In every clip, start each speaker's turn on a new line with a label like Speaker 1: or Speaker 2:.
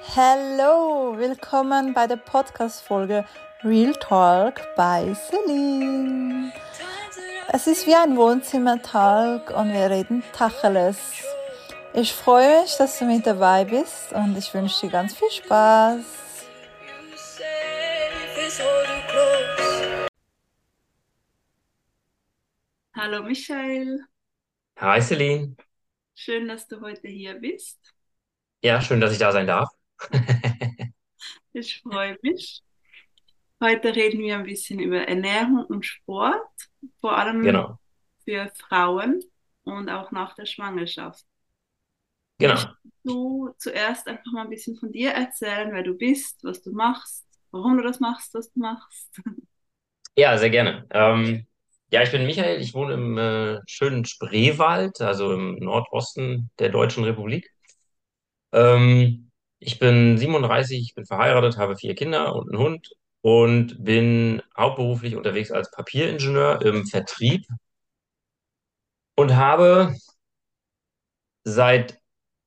Speaker 1: Hallo, willkommen bei der Podcast-Folge Real Talk bei Celine. Es ist wie ein Wohnzimmertalk und wir reden Tacheles. Ich freue mich, dass du mit dabei bist und ich wünsche dir ganz viel Spaß.
Speaker 2: Hallo Michael,
Speaker 3: Hi Celine.
Speaker 2: schön, dass du heute hier bist.
Speaker 3: Ja, schön, dass ich da sein darf.
Speaker 2: Ich freue mich. Heute reden wir ein bisschen über Ernährung und Sport, vor allem
Speaker 3: Genau,
Speaker 2: für Frauen und auch nach der Schwangerschaft.
Speaker 3: Genau.
Speaker 2: du zuerst einfach mal ein bisschen von dir erzählen, wer du bist, was du machst, warum du das machst, was du machst?
Speaker 3: Ja, sehr gerne. Ähm, ja, ich bin Michael, ich wohne im äh, schönen Spreewald, also im Nordosten der Deutschen Republik. Ähm, ich bin 37, ich bin verheiratet, habe vier Kinder und einen Hund und bin hauptberuflich unterwegs als Papieringenieur im Vertrieb und habe seit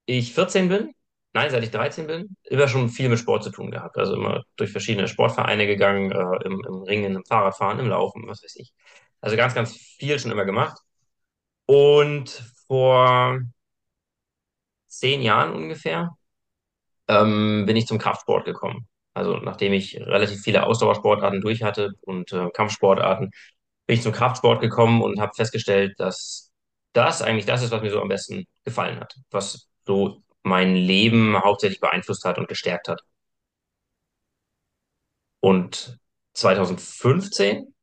Speaker 3: ich 14 bin, nein, seit ich 13 bin, immer schon viel mit Sport zu tun gehabt. Also immer durch verschiedene Sportvereine gegangen, äh, im, im Ringen, im Fahrradfahren, im Laufen, was weiß ich. Also ganz, ganz viel schon immer gemacht. Und vor zehn Jahren ungefähr ähm, bin ich zum Kraftsport gekommen. Also nachdem ich relativ viele Ausdauersportarten durch hatte und äh, Kampfsportarten, bin ich zum Kraftsport gekommen und habe festgestellt, dass das eigentlich das ist, was mir so am besten gefallen hat, was so mein Leben hauptsächlich beeinflusst hat und gestärkt hat. Und 2015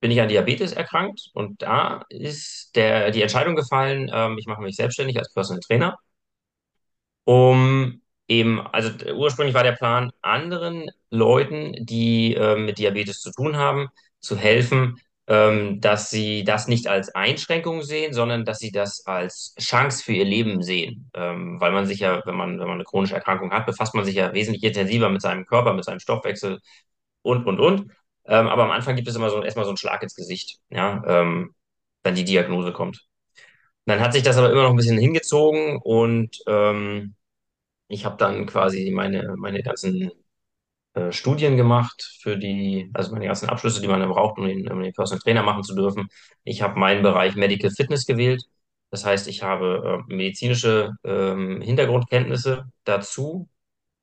Speaker 3: bin ich an Diabetes erkrankt und da ist der, die Entscheidung gefallen, ähm, ich mache mich selbstständig als Personal Trainer um eben, also ursprünglich war der Plan, anderen Leuten, die ähm, mit Diabetes zu tun haben, zu helfen, ähm, dass sie das nicht als Einschränkung sehen, sondern dass sie das als Chance für ihr Leben sehen. Ähm, weil man sich ja, wenn man, wenn man eine chronische Erkrankung hat, befasst man sich ja wesentlich intensiver mit seinem Körper, mit seinem Stoffwechsel und, und, und. Ähm, aber am Anfang gibt es immer so erstmal so einen Schlag ins Gesicht, ja, ähm, wenn die Diagnose kommt. Dann hat sich das aber immer noch ein bisschen hingezogen und ähm, ich habe dann quasi meine, meine ganzen äh, Studien gemacht für die, also meine ganzen Abschlüsse, die man dann braucht, um den, um den Personal Trainer machen zu dürfen. Ich habe meinen Bereich Medical Fitness gewählt. Das heißt, ich habe äh, medizinische ähm, Hintergrundkenntnisse dazu,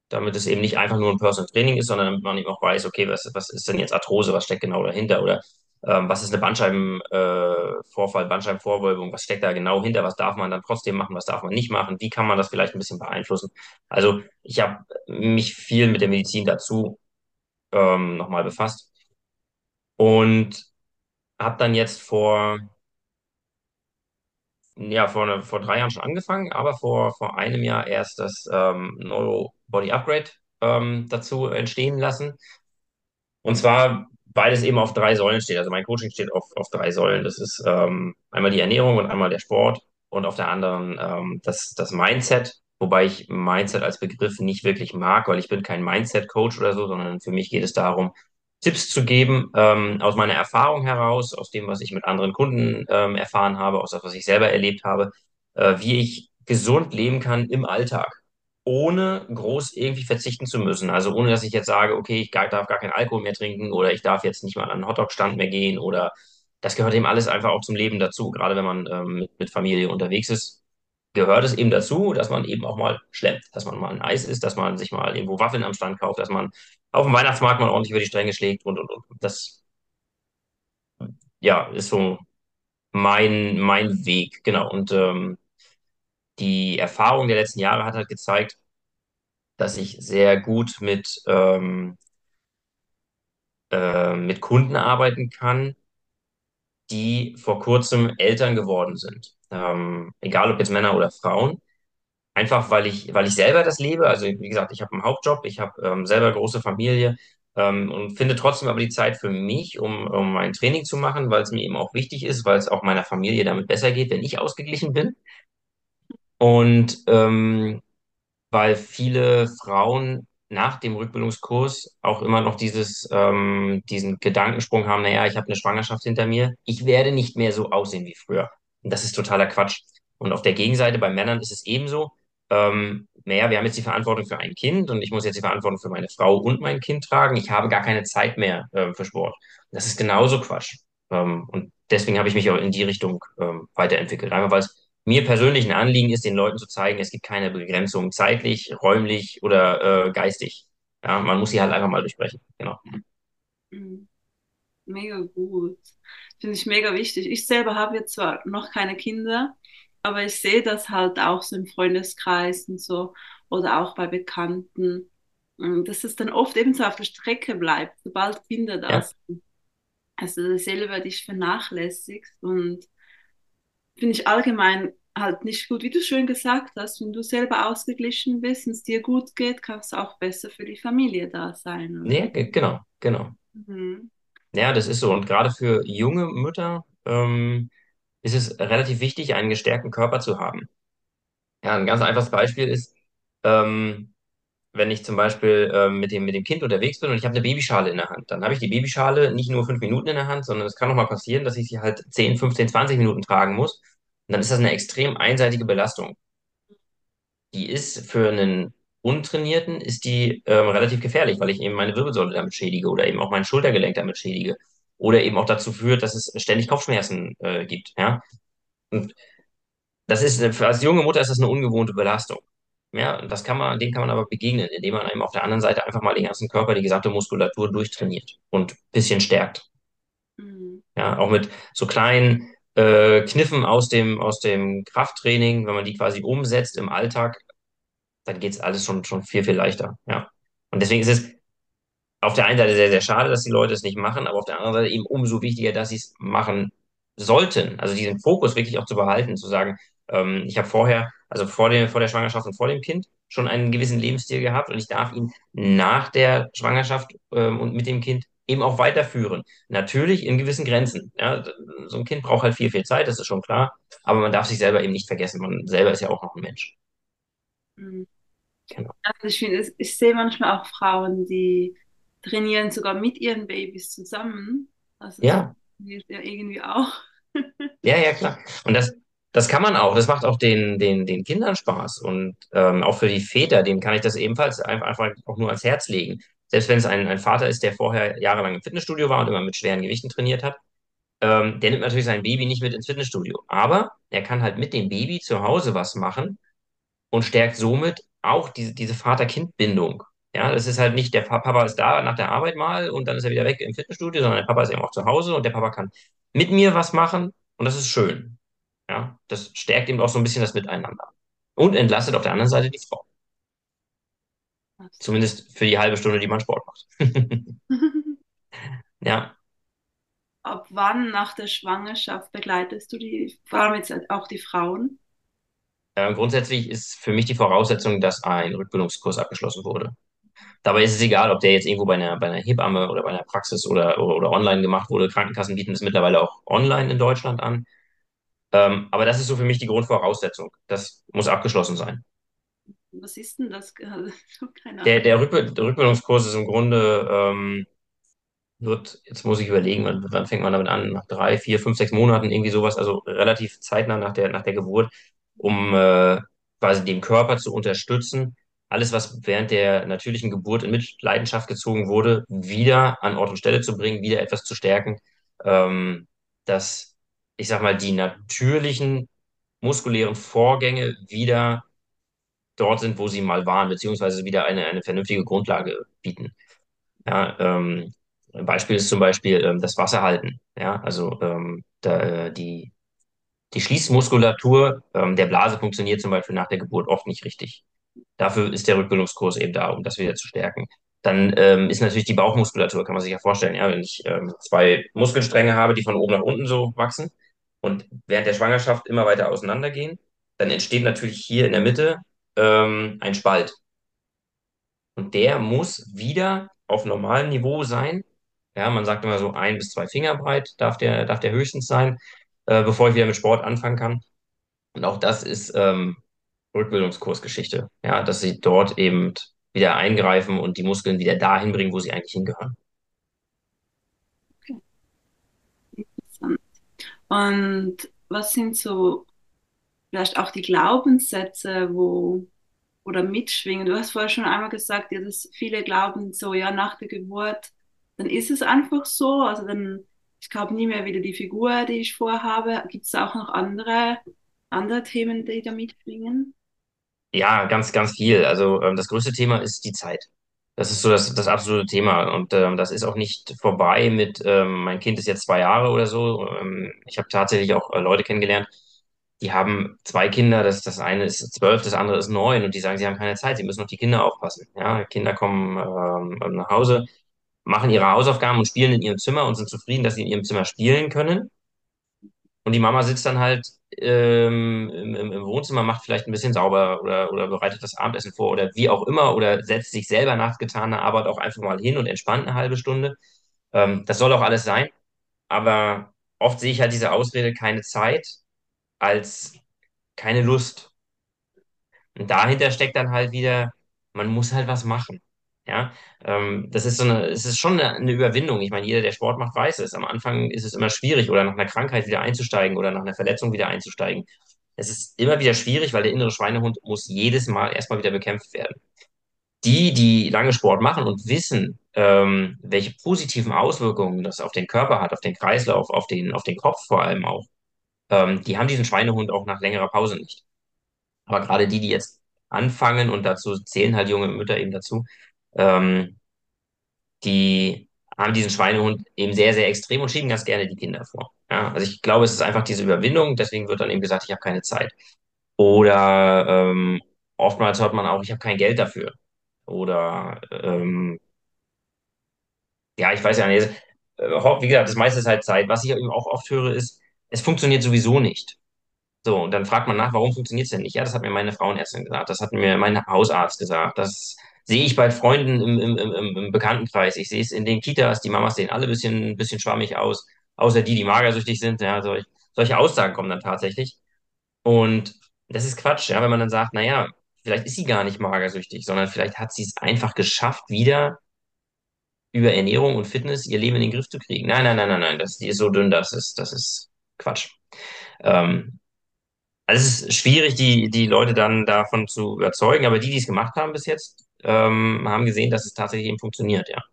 Speaker 3: damit es eben nicht einfach nur ein Personal Training ist, sondern damit man eben auch weiß, okay, was, was ist denn jetzt Arthrose, was steckt genau dahinter oder ähm, was ist eine Bandscheibenvorfall, äh, Bandscheibenvorwölbung, was steckt da genau hinter, was darf man dann trotzdem machen, was darf man nicht machen, wie kann man das vielleicht ein bisschen beeinflussen. Also ich habe mich viel mit der Medizin dazu ähm, nochmal befasst und habe dann jetzt vor, ja, vor, ne, vor drei Jahren schon angefangen, aber vor, vor einem Jahr erst das ähm, Neuro Body Upgrade ähm, dazu entstehen lassen. Und zwar, weil es eben auf drei Säulen steht. Also mein Coaching steht auf, auf drei Säulen. Das ist ähm, einmal die Ernährung und einmal der Sport und auf der anderen ähm, das, das Mindset. Wobei ich Mindset als Begriff nicht wirklich mag, weil ich bin kein Mindset-Coach oder so, sondern für mich geht es darum, Tipps zu geben, ähm, aus meiner Erfahrung heraus, aus dem, was ich mit anderen Kunden ähm, erfahren habe, aus dem, was ich selber erlebt habe, äh, wie ich gesund leben kann im Alltag ohne groß irgendwie verzichten zu müssen. Also ohne, dass ich jetzt sage, okay, ich darf gar keinen Alkohol mehr trinken oder ich darf jetzt nicht mal an einen Hotdog-Stand mehr gehen oder das gehört eben alles einfach auch zum Leben dazu. Gerade wenn man ähm, mit, mit Familie unterwegs ist, gehört es eben dazu, dass man eben auch mal schlemmt, dass man mal ein Eis isst, dass man sich mal irgendwo Waffeln am Stand kauft, dass man auf dem Weihnachtsmarkt mal ordentlich über die Stränge schlägt und, und, und. Das, ja, ist so mein, mein Weg, genau. Und ähm, die Erfahrung der letzten Jahre hat halt gezeigt, dass ich sehr gut mit, ähm, äh, mit Kunden arbeiten kann, die vor kurzem Eltern geworden sind. Ähm, egal ob jetzt Männer oder Frauen. Einfach weil ich, weil ich selber das lebe. Also wie gesagt, ich habe einen Hauptjob, ich habe ähm, selber große Familie ähm, und finde trotzdem aber die Zeit für mich, um, um mein Training zu machen, weil es mir eben auch wichtig ist, weil es auch meiner Familie damit besser geht, wenn ich ausgeglichen bin. Und ähm, weil viele Frauen nach dem Rückbildungskurs auch immer noch dieses, ähm, diesen Gedankensprung haben, naja, ich habe eine Schwangerschaft hinter mir, ich werde nicht mehr so aussehen wie früher. Und das ist totaler Quatsch. Und auf der Gegenseite bei Männern ist es ebenso. ähm, naja, wir haben jetzt die Verantwortung für ein Kind und ich muss jetzt die Verantwortung für meine Frau und mein Kind tragen. Ich habe gar keine Zeit mehr ähm, für Sport. Das ist genauso Quatsch. Ähm, und deswegen habe ich mich auch in die Richtung ähm, weiterentwickelt. Einfach weil es mir persönlich ein Anliegen ist, den Leuten zu zeigen, es gibt keine Begrenzung zeitlich, räumlich oder äh, geistig. Ja, man muss sie halt einfach mal durchbrechen. Genau.
Speaker 2: Mhm. Mega gut. Finde ich mega wichtig. Ich selber habe jetzt zwar noch keine Kinder, aber ich sehe das halt auch so im Freundeskreis und so oder auch bei Bekannten, dass es dann oft eben so auf der Strecke bleibt, sobald Kinder da
Speaker 3: Ja,
Speaker 2: sind. Also selber dich vernachlässigst und finde ich allgemein halt nicht gut. Wie du schön gesagt hast, wenn du selber ausgeglichen bist und es dir gut geht, kann es auch besser für die Familie da sein, oder?
Speaker 3: ge- genau, genau.
Speaker 2: Mhm.
Speaker 3: Ja, das ist so. Und gerade für junge Mütter ähm, ist es relativ wichtig, einen gestärkten Körper zu haben. Ja, ein ganz einfaches Beispiel ist, ähm, wenn ich zum Beispiel ähm, mit dem, mit dem Kind unterwegs bin und ich habe eine Babyschale in der Hand, dann habe ich die Babyschale nicht nur fünf Minuten in der Hand, sondern es kann auch mal passieren, dass ich sie halt 10, 15, 20 Minuten tragen muss. Und dann ist das eine extrem einseitige Belastung. Die ist für einen Untrainierten, ist die ähm, relativ gefährlich, weil ich eben meine Wirbelsäule damit schädige oder eben auch mein Schultergelenk damit schädige. Oder eben auch dazu führt, dass es ständig Kopfschmerzen äh, gibt. Ja? Und das ist, für als junge Mutter ist das eine ungewohnte Belastung. Ja, das kann man, dem kann man aber begegnen, indem man eben auf der anderen Seite einfach mal den ganzen Körper, die gesamte Muskulatur durchtrainiert und ein bisschen stärkt.
Speaker 2: Mhm.
Speaker 3: Ja, auch mit so kleinen äh, Kniffen aus dem, aus dem Krafttraining, wenn man die quasi umsetzt im Alltag, dann geht es alles schon, schon viel, viel leichter. Ja. Und deswegen ist es auf der einen Seite sehr, sehr schade, dass die Leute es nicht machen, aber auf der anderen Seite eben umso wichtiger, dass sie es machen sollten. Also diesen Fokus wirklich auch zu behalten, zu sagen, ähm, ich habe vorher, also vor der, vor der Schwangerschaft und vor dem Kind schon einen gewissen Lebensstil gehabt und ich darf ihn nach der Schwangerschaft ähm, und mit dem Kind eben auch weiterführen. Natürlich in gewissen Grenzen. Ja, so ein Kind braucht halt viel, viel Zeit, das ist schon klar, aber man darf sich selber eben nicht vergessen. Man selber ist ja auch noch ein Mensch.
Speaker 2: Mhm.
Speaker 3: Genau.
Speaker 2: Also ich finde, ich sehe manchmal auch Frauen, die trainieren sogar mit ihren Babys zusammen. Also das
Speaker 3: Ja,
Speaker 2: funktioniert ja irgendwie auch.
Speaker 3: Ja, ja, klar. Und das, das kann man auch. Das macht auch den, den, den Kindern Spaß. Und ähm, auch für die Väter, denen kann ich das ebenfalls einfach, einfach auch nur ans Herz legen. Selbst wenn es ein, ein Vater ist, der vorher jahrelang im Fitnessstudio war und immer mit schweren Gewichten trainiert hat, ähm, der nimmt natürlich sein Baby nicht mit ins Fitnessstudio. Aber er kann halt mit dem Baby zu Hause was machen und stärkt somit auch diese, diese Vater-Kind-Bindung. Ja, das ist halt nicht, der Pa- Papa ist da nach der Arbeit mal und dann ist er wieder weg im Fitnessstudio, sondern der Papa ist eben auch zu Hause und der Papa kann mit mir was machen und das ist schön. Ja, das stärkt eben auch so ein bisschen das Miteinander. Und entlastet auf der anderen Seite die Frau. Zumindest für die halbe Stunde, die man Sport macht. Ja,
Speaker 2: Ab wann nach der Schwangerschaft begleitest du die, vor allem jetzt auch die Frauen?
Speaker 3: äh, grundsätzlich ist für mich die Voraussetzung, dass ein Rückbildungskurs abgeschlossen wurde. Dabei ist es egal, ob der jetzt irgendwo bei einer, bei einer Hebamme oder bei einer Praxis oder, oder, oder online gemacht wurde. Krankenkassen bieten es mittlerweile auch online in Deutschland an. Ähm, aber das ist so für mich die Grundvoraussetzung. Das muss abgeschlossen sein.
Speaker 2: Was ist denn das? Keine
Speaker 3: Der,
Speaker 2: Ahnung.
Speaker 3: der, Rückbe der Rückbildungskurs ist im Grunde, ähm, wird, jetzt muss ich überlegen, wann, wann fängt man damit an? Nach drei, vier, fünf, sechs Monaten, irgendwie sowas, also relativ zeitnah nach der, nach der Geburt, um äh, quasi den Körper zu unterstützen, alles, was während der natürlichen Geburt in Mitleidenschaft gezogen wurde, wieder an Ort und Stelle zu bringen, wieder etwas zu stärken, ähm, dass, ich sag mal, die natürlichen muskulären Vorgänge wieder dort sind, wo sie mal waren, beziehungsweise wieder eine, eine vernünftige Grundlage bieten. Ja, ähm, ein Beispiel ist zum Beispiel ähm, das Wasserhalten. Ja, also ähm, da, äh, die, die Schließmuskulatur ähm, der Blase funktioniert zum Beispiel nach der Geburt oft nicht richtig. Dafür ist der Rückbildungskurs eben da, um das wieder zu stärken. Dann ähm, ist natürlich die Bauchmuskulatur, kann man sich ja vorstellen. Ja, wenn ich ähm, zwei Muskelstränge habe, die von oben nach unten so wachsen und während der Schwangerschaft immer weiter auseinandergehen, dann entsteht natürlich hier in der Mitte ähm, ein Spalt. Und der muss wieder auf normalem Niveau sein. Ja, man sagt immer so ein bis zwei Finger breit darf der, darf der höchstens sein, äh, bevor ich wieder mit Sport anfangen kann. Und auch das ist ähm, Rückbildungskursgeschichte. Ja, dass sie dort eben wieder eingreifen und die Muskeln wieder dahin bringen, wo sie eigentlich hingehören.
Speaker 2: Okay, interessant. Und was sind so vielleicht auch die Glaubenssätze, wo oder mitschwingen. Du hast vorher schon einmal gesagt, ja, dass viele glauben so, ja, nach der Geburt, dann ist es einfach so. Also dann, ich glaube nie mehr wieder die Figur, die ich vorhabe. Gibt es auch noch andere, andere Themen, die da mitschwingen?
Speaker 3: Ja, ganz, ganz viel. Also ähm, das größte Thema ist die Zeit. Das ist so das, das absolute Thema. Und ähm, das ist auch nicht vorbei mit, ähm, mein Kind ist jetzt zwei Jahre oder so. Ähm, ich habe tatsächlich auch äh, Leute kennengelernt, die haben zwei Kinder, das, das eine ist zwölf, das andere ist neun und die sagen, sie haben keine Zeit, sie müssen auf die Kinder aufpassen. Ja, Kinder kommen ähm, nach Hause, machen ihre Hausaufgaben und spielen in ihrem Zimmer und sind zufrieden, dass sie in ihrem Zimmer spielen können. Und die Mama sitzt dann halt ähm, im, im im Wohnzimmer, macht vielleicht ein bisschen sauber oder, oder bereitet das Abendessen vor oder wie auch immer oder setzt sich selber nach getaner Arbeit auch einfach mal hin und entspannt eine halbe Stunde. Ähm, das soll auch alles sein. Aber oft sehe ich halt diese Ausrede keine Zeit als keine Lust. Und dahinter steckt dann halt wieder, man muss halt was machen. Ja, ähm, das ist so eine, es ist schon eine, eine Überwindung. Ich meine, jeder, der Sport macht, weiß es. Am Anfang ist es immer schwierig, oder nach einer Krankheit wieder einzusteigen oder nach einer Verletzung wieder einzusteigen. Es ist immer wieder schwierig, weil der innere Schweinehund muss jedes Mal erstmal wieder bekämpft werden. Die, die lange Sport machen und wissen, ähm, welche positiven Auswirkungen das auf den Körper hat, auf den Kreislauf, auf den, auf den Kopf vor allem auch, ähm, die haben diesen Schweinehund auch nach längerer Pause nicht. Aber gerade die, die jetzt anfangen, und dazu zählen halt junge Mütter eben dazu, ähm, die haben diesen Schweinehund eben sehr, sehr extrem und schieben ganz gerne die Kinder vor. Ja, also ich glaube, es ist einfach diese Überwindung, deswegen wird dann eben gesagt, ich habe keine Zeit. Oder ähm, oftmals hört man auch, ich habe kein Geld dafür. Oder ähm, ja, ich weiß ja nicht. Äh, Wie gesagt, das meiste ist halt Zeit. Was ich eben auch oft höre, ist, es funktioniert sowieso nicht. So, und dann fragt man nach, warum funktioniert es denn nicht? Ja, das hat mir meine Frauenärztin gesagt, das hat mir mein Hausarzt gesagt, das sehe ich bei Freunden im, im, im, im Bekanntenkreis, ich sehe es in den Kitas, die Mamas sehen alle ein bisschen, ein bisschen schwammig aus, außer die, die magersüchtig sind. Ja, solch, solche Aussagen kommen dann tatsächlich. Und das ist Quatsch, ja, wenn man dann sagt, naja, vielleicht ist sie gar nicht magersüchtig, sondern vielleicht hat sie es einfach geschafft, wieder über Ernährung und Fitness ihr Leben in den Griff zu kriegen. Nein, nein, nein, nein, nein, das, die ist so dünn, das ist, das ist Quatsch. Ähm, also es ist schwierig, die, die Leute dann davon zu überzeugen, aber die, die es gemacht haben bis jetzt, ähm, haben gesehen, dass es tatsächlich eben funktioniert, ja.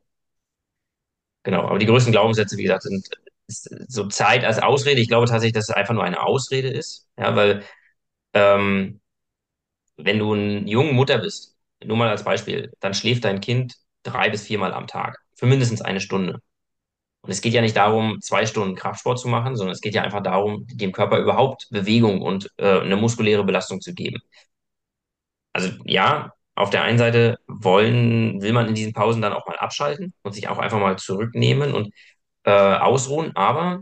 Speaker 3: Genau. Aber die größten Glaubenssätze, wie gesagt, sind so Zeit als Ausrede. Ich glaube tatsächlich, dass es einfach nur eine Ausrede ist, ja, weil ähm, wenn du eine junge Mutter bist, nur mal als Beispiel, dann schläft dein Kind drei bis viermal am Tag für mindestens eine Stunde. Und es geht ja nicht darum, zwei Stunden Kraftsport zu machen, sondern es geht ja einfach darum, dem Körper überhaupt Bewegung und äh, eine muskuläre Belastung zu geben. Also ja, auf der einen Seite wollen, will man in diesen Pausen dann auch mal abschalten und sich auch einfach mal zurücknehmen und äh, ausruhen, aber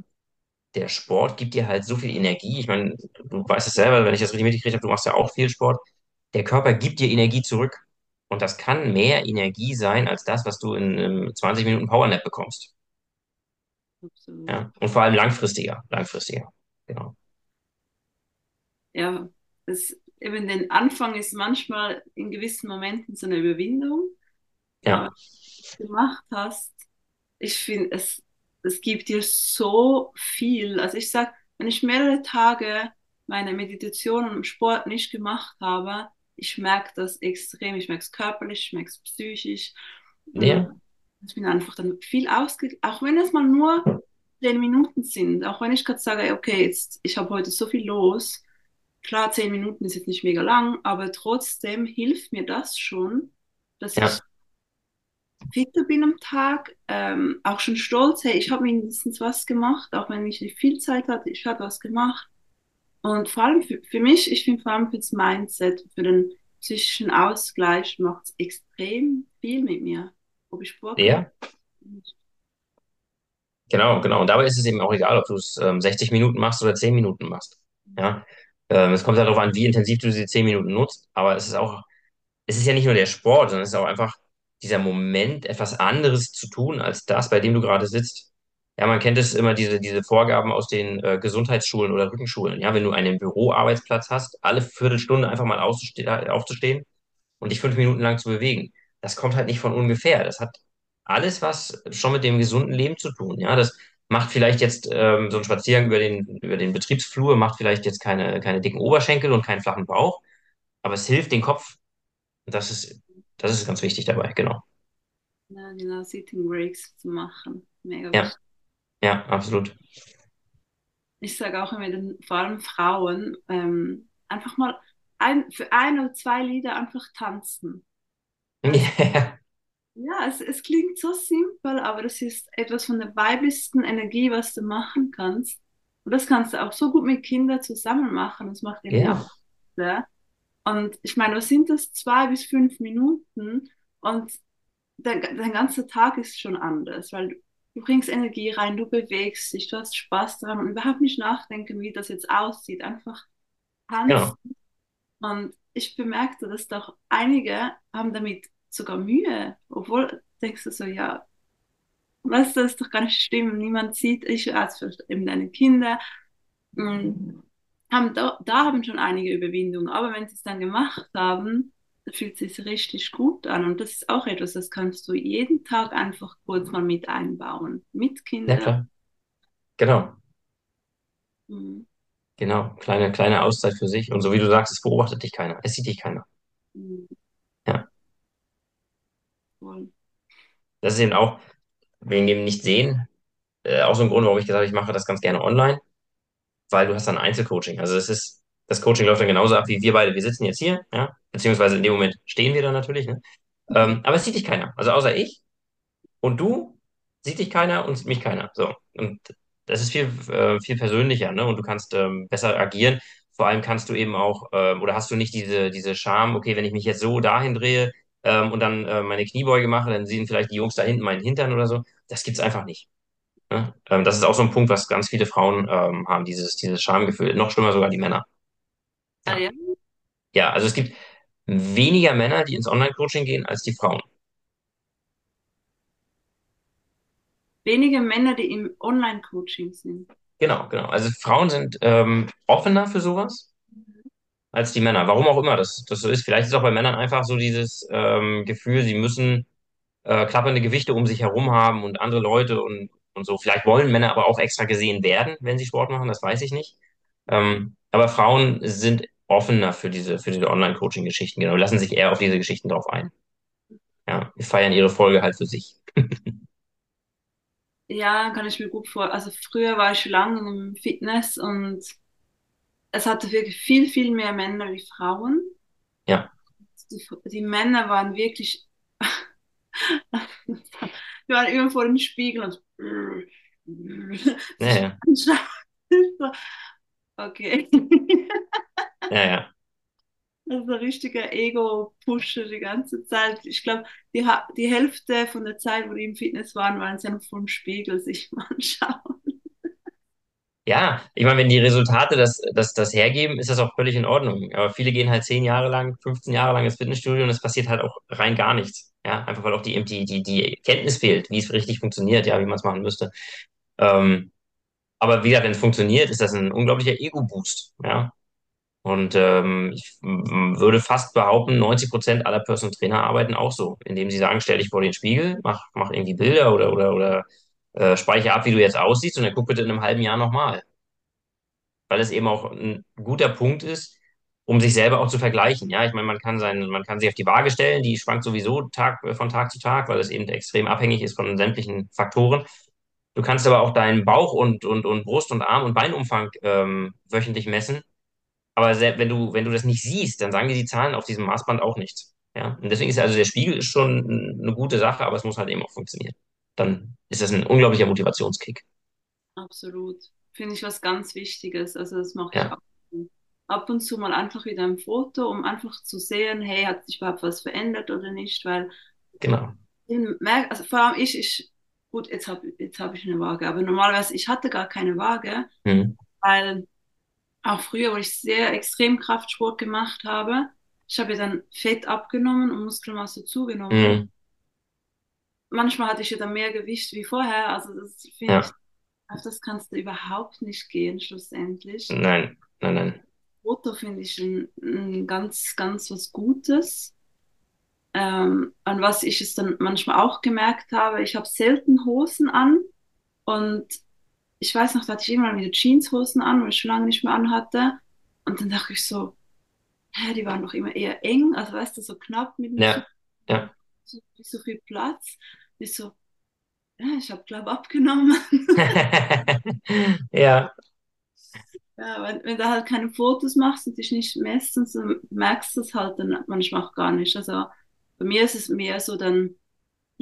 Speaker 3: der Sport gibt dir halt so viel Energie. Ich meine, du weißt es selber, wenn ich das richtig mitgekriegt habe, du machst ja auch viel Sport. Der Körper gibt dir Energie zurück. Und das kann mehr Energie sein als das, was du in, in 20 Minuten Powernap bekommst.
Speaker 2: Absolut.
Speaker 3: Ja, und vor allem langfristiger, langfristiger. Genau.
Speaker 2: Ja, das, eben den Anfang ist manchmal in gewissen Momenten so eine Überwindung, aber
Speaker 3: Ja,
Speaker 2: wenn du gemacht hast, ich finde, es, es gibt dir so viel. Also ich sage, wenn ich mehrere Tage meine Meditation und Sport nicht gemacht habe, ich merke das extrem. Ich merke es körperlich, ich merke es psychisch.
Speaker 3: Ja,
Speaker 2: Ich bin einfach dann viel ausgeglichen, auch wenn es mal nur zehn Minuten sind, auch wenn ich gerade sage, okay, jetzt, ich habe heute so viel los. Klar, zehn Minuten ist jetzt nicht mega lang, aber trotzdem hilft mir das schon, dass ich
Speaker 3: ja,
Speaker 2: fitter bin am Tag, ähm, auch schon stolz, hey, ich habe mindestens was gemacht, auch wenn ich nicht viel Zeit hatte, ich habe was gemacht. Und vor allem für, für mich, ich finde vor allem für das Mindset, für den psychischen Ausgleich macht es extrem viel mit mir, ob ich gemacht
Speaker 3: ja, genau, genau. Und dabei ist es eben auch egal, ob du es ähm, 60 Minuten machst oder 10 Minuten machst. Ja, ähm, es kommt halt darauf an, wie intensiv du diese 10 Minuten nutzt, aber es ist auch es ist ja nicht nur der Sport, sondern es ist auch einfach dieser Moment, etwas anderes zu tun als das, bei dem du gerade sitzt. Ja, man kennt es immer, diese, diese Vorgaben aus den äh, Gesundheitsschulen oder Rückenschulen. Ja, wenn du einen Büroarbeitsplatz hast, alle Viertelstunde einfach mal aufzuste aufzustehen und dich fünf Minuten lang zu bewegen. Das kommt halt nicht von ungefähr. Das hat alles was schon mit dem gesunden Leben zu tun. Ja, das macht vielleicht jetzt ähm, so ein Spaziergang über den, über den Betriebsflur, macht vielleicht jetzt keine, keine dicken Oberschenkel und keinen flachen Bauch, aber es hilft, den Kopf Das ist, das ist ganz wichtig dabei, genau.
Speaker 2: Ja, genau, Sitting Breaks zu machen. Mega
Speaker 3: Ja,
Speaker 2: wichtig.
Speaker 3: ja, absolut.
Speaker 2: Ich sage auch immer den, vor allem Frauen, ähm, einfach mal ein, für ein oder zwei Lieder einfach tanzen.
Speaker 3: Ja,
Speaker 2: ja, es, es klingt so simpel, aber das ist etwas von der weiblichsten Energie, was du machen kannst. Und das kannst du auch so gut mit Kindern zusammen machen. Das macht auch
Speaker 3: ja,
Speaker 2: Freude. Und ich meine, was sind das? Zwei bis fünf Minuten und dein, dein ganzer Tag ist schon anders, weil du, du bringst Energie rein, du bewegst dich, du hast Spaß daran und überhaupt nicht nachdenken, wie das jetzt aussieht. Einfach tanzen.
Speaker 3: genau.
Speaker 2: Und ich bemerkte, dass doch einige haben damit sogar Mühe, obwohl denkst du so, ja, weißt du, das ist doch gar nicht schlimm, niemand sieht, ich als eben deine Kinder. Haben da, da haben schon einige Überwindungen, aber wenn sie es dann gemacht haben, fühlt es sich richtig gut an. Und das ist auch etwas, das kannst du jeden Tag einfach kurz mal mit einbauen. Mit
Speaker 3: Ja,
Speaker 2: Kindern.
Speaker 3: klar. Genau.
Speaker 2: Mhm.
Speaker 3: Genau. Kleine, kleine Auszeit für sich. Und so wie du sagst, es beobachtet dich keiner. Es sieht dich keiner.
Speaker 2: Mhm.
Speaker 3: Ja.
Speaker 2: Voll.
Speaker 3: Das ist eben auch wegen dem Nicht-Sehen, äh, auch so ein Grund, warum ich gesagt habe, ich mache das ganz gerne online, weil du hast dann Einzelcoaching. Also es ist, das Coaching läuft dann genauso ab wie wir beide. Wir sitzen jetzt hier, ja, beziehungsweise in dem Moment stehen wir dann natürlich, ne? Ähm, aber es sieht dich keiner. Also außer ich und du sieht dich keiner und sieht mich keiner. So. Und das ist viel, äh, viel persönlicher, ne? Und du kannst ähm, besser agieren. Vor allem kannst du eben auch, ähm, oder hast du nicht diese, diese Scham, okay, wenn ich mich jetzt so dahin drehe ähm, und dann äh, meine Kniebeuge mache, dann sehen vielleicht die Jungs da hinten meinen Hintern oder so. Das gibt's einfach nicht. Ne? Ähm, das ist auch so ein Punkt, was ganz viele Frauen ähm, haben, dieses, dieses Schamgefühl. Noch schlimmer sogar die Männer.
Speaker 2: Ah,
Speaker 3: Ja.
Speaker 2: ja?
Speaker 3: Ja, also es gibt weniger Männer, die ins Online-Coaching gehen, als die Frauen.
Speaker 2: Wenige Männer, die im Online-Coaching sind.
Speaker 3: Genau, genau. Also Frauen sind ähm, offener für sowas als die Männer. Warum auch immer das, das so ist. Vielleicht ist auch bei Männern einfach so dieses ähm, Gefühl, sie müssen äh, klappernde Gewichte um sich herum haben und andere Leute und, und so. Vielleicht wollen Männer aber auch extra gesehen werden, wenn sie Sport machen, das weiß ich nicht. Ähm, aber Frauen sind offener für diese, für diese Online-Coaching-Geschichten, genau, lassen sich eher auf diese Geschichten drauf ein. Ja, die feiern ihre Folge halt für sich.
Speaker 2: Ja, kann ich mir gut vor. Also früher war ich lange im Fitness und es hatte wirklich viel, viel mehr Männer wie Frauen.
Speaker 3: Ja,
Speaker 2: Die, die Männer waren wirklich, die waren immer vor dem Spiegel und
Speaker 3: ja, ja,
Speaker 2: Okay.
Speaker 3: ja, ja.
Speaker 2: Das ist ein richtiger Ego-Pusher die ganze Zeit. Ich glaube, die, die Hälfte von der Zeit, wo die im Fitness waren, waren sie ja noch vor dem Spiegel sich mal anschauen.
Speaker 3: Ja, ich meine, wenn die Resultate das, das, das hergeben, ist das auch völlig in Ordnung. Aber viele gehen halt zehn Jahre lang, 15 Jahre lang ins Fitnessstudio und es passiert halt auch rein gar nichts. Ja, einfach weil auch die, die, die, die Kenntnis fehlt, wie es richtig funktioniert, ja, wie man es machen müsste. Ähm, aber wie gesagt, wenn es funktioniert, ist das ein unglaublicher Ego-Boost. Ja, und ähm, ich würde fast behaupten, 90 Prozent aller Personal Trainer arbeiten auch so, indem sie sagen, stell dich vor den Spiegel, mach, mach irgendwie Bilder oder, oder, oder äh, speichere ab, wie du jetzt aussiehst und dann guck bitte in einem halben Jahr nochmal weil es eben auch ein guter Punkt ist, um sich selber auch zu vergleichen. Ja, ich meine, man kann sein, man kann sich auf die Waage stellen, die schwankt sowieso Tag, von Tag zu Tag, weil es eben extrem abhängig ist von sämtlichen Faktoren. Du kannst aber auch deinen Bauch und, und, und Brust und Arm und Beinumfang ähm, wöchentlich messen. Aber wenn du, wenn du das nicht siehst, dann sagen dir die Zahlen auf diesem Maßband auch nichts. Ja, und deswegen ist also der Spiegel ist schon eine gute Sache, aber es muss halt eben auch funktionieren. Dann ist das ein unglaublicher Motivationskick.
Speaker 2: Absolut. Finde ich was ganz Wichtiges. Also das mache ich
Speaker 3: Ja,
Speaker 2: auch. Ab und zu mal einfach wieder ein Foto, um einfach zu sehen, hey, hat sich überhaupt was verändert oder nicht, weil
Speaker 3: genau.
Speaker 2: also vor allem ich, ich, gut, jetzt habe jetzt hab ich eine Waage, aber normalerweise, ich hatte gar keine Waage,
Speaker 3: Hm.
Speaker 2: weil auch früher, wo ich sehr extrem Kraftsport gemacht habe, ich habe ja dann Fett abgenommen und Muskelmasse zugenommen.
Speaker 3: Hm.
Speaker 2: Manchmal hatte ich ja dann mehr Gewicht wie vorher, also das finde ich,
Speaker 3: Ja,
Speaker 2: auf das kannst du überhaupt nicht gehen, schlussendlich.
Speaker 3: nein, nein, nein.
Speaker 2: Foto finde ich ein, ein ganz, ganz was Gutes. Ähm, an was ich es dann manchmal auch gemerkt habe, ich habe selten Hosen an und ich weiß noch, da hatte ich irgendwann wieder Jeanshosen an, weil ich schon lange nicht mehr anhatte. Und dann dachte ich so, hä, die waren doch immer eher eng, also weißt du, so knapp mit dem Zug,
Speaker 3: Ja, ja.
Speaker 2: so, so viel Platz. Ich so, ja, ich habe, glaube abgenommen.
Speaker 3: Ja,
Speaker 2: Ja, wenn, wenn du halt keine Fotos machst und dich nicht messt, und so merkst du es halt dann manchmal auch gar nicht. Also bei mir ist es mehr so dann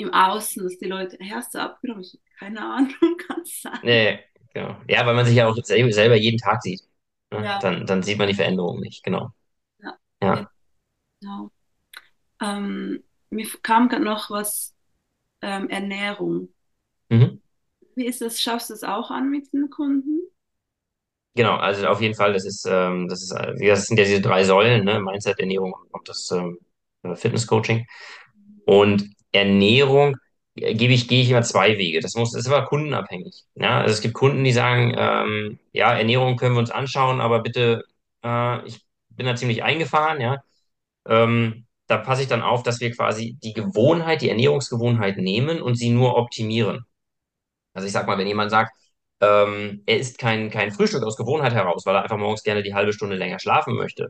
Speaker 2: im Außen, dass die Leute, hey, hast du abgenommen? Ich keine Ahnung, kann es sein.
Speaker 3: nee, genau. Ja, weil man sich ja auch sel- selber jeden Tag sieht. Ne?
Speaker 2: Ja,
Speaker 3: Dann, dann sieht man die Veränderung nicht, genau.
Speaker 2: ja,
Speaker 3: Ja.
Speaker 2: genau. Ähm, mir kam gerade noch was, ähm, Ernährung.
Speaker 3: Mhm.
Speaker 2: Wie ist das? Schaffst du das auch an mit den Kunden?
Speaker 3: Genau, also auf jeden Fall, das ist, ähm, das ist, äh, das sind ja diese drei Säulen, ne? Mindset, Ernährung und das ähm, Fitness-Coaching. Und Ernährung äh, gebe ich, gehe ich immer zwei Wege. Das muss, das ist aber kundenabhängig. Ja, also es gibt Kunden, die sagen, ähm, ja, Ernährung können wir uns anschauen, aber bitte, äh, ich bin da ziemlich eingefahren, ja. Ähm, da passe ich dann auf, dass wir quasi die Gewohnheit, die Ernährungsgewohnheit nehmen und sie nur optimieren. Also ich sag mal, wenn jemand sagt, ähm, er isst kein, kein Frühstück aus Gewohnheit heraus, weil er einfach morgens gerne die halbe Stunde länger schlafen möchte,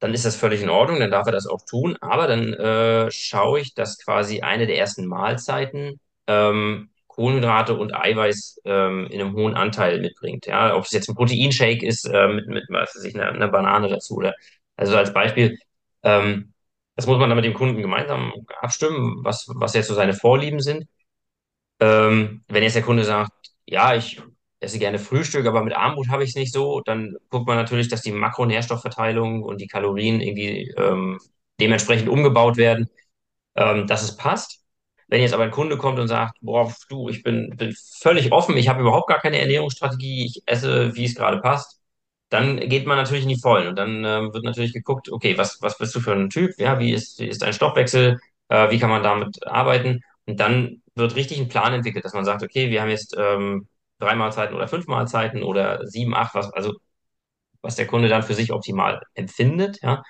Speaker 3: dann ist das völlig in Ordnung, dann darf er das auch tun, aber dann äh, schaue ich, dass quasi eine der ersten Mahlzeiten ähm, Kohlenhydrate und Eiweiß ähm, in einem hohen Anteil mitbringt. Ja, ob es jetzt ein Proteinshake ist äh, mit, mit was weiß ich, einer, einer Banane dazu oder also als Beispiel, ähm, das muss man dann mit dem Kunden gemeinsam abstimmen, was, was jetzt so seine Vorlieben sind. Ähm, wenn jetzt der Kunde sagt, ja, ich esse gerne Frühstück, aber mit Armut habe ich es nicht so, dann guckt man natürlich, dass die Makronährstoffverteilung und die Kalorien irgendwie ähm, dementsprechend umgebaut werden, ähm, dass es passt. Wenn jetzt aber ein Kunde kommt und sagt, boah, du, ich bin, bin völlig offen, ich habe überhaupt gar keine Ernährungsstrategie, ich esse, wie es gerade passt, dann geht man natürlich in die Vollen und dann ähm, wird natürlich geguckt, okay, was, was bist du für ein Typ? Ja, wie ist, ist dein Stoffwechsel? Äh, wie kann man damit arbeiten? Und dann wird richtig ein Plan entwickelt, dass man sagt, okay, wir haben jetzt ähm, drei Mahlzeiten oder fünf Mahlzeiten oder sieben, acht, was, also was der Kunde dann für sich optimal empfindet, ja.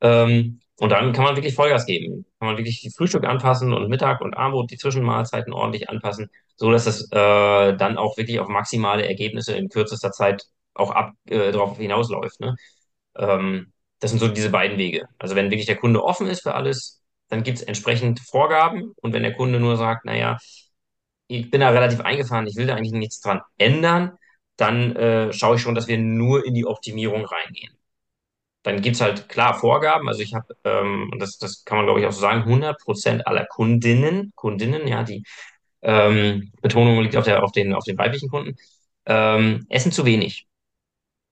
Speaker 3: Ähm, und dann kann man wirklich Vollgas geben. Kann man wirklich die Frühstück anpassen und Mittag und Abend die Zwischenmahlzeiten ordentlich anpassen, so dass es äh, dann auch wirklich auf maximale Ergebnisse in kürzester Zeit auch ab, äh, darauf hinausläuft. Ne? Ähm, das sind so diese beiden Wege. Also wenn wirklich der Kunde offen ist für alles, dann gibt es entsprechend Vorgaben. Und wenn der Kunde nur sagt, naja, ich bin da relativ eingefahren, ich will da eigentlich nichts dran ändern, dann äh, schaue ich schon, dass wir nur in die Optimierung reingehen. Dann gibt's halt klar Vorgaben. Also ich habe, ähm, das, das kann man glaube ich auch so sagen, 100% aller Kundinnen, Kundinnen, ja, die ähm, Betonung liegt auf der, auf den, auf den weiblichen Kunden, ähm, essen zu wenig.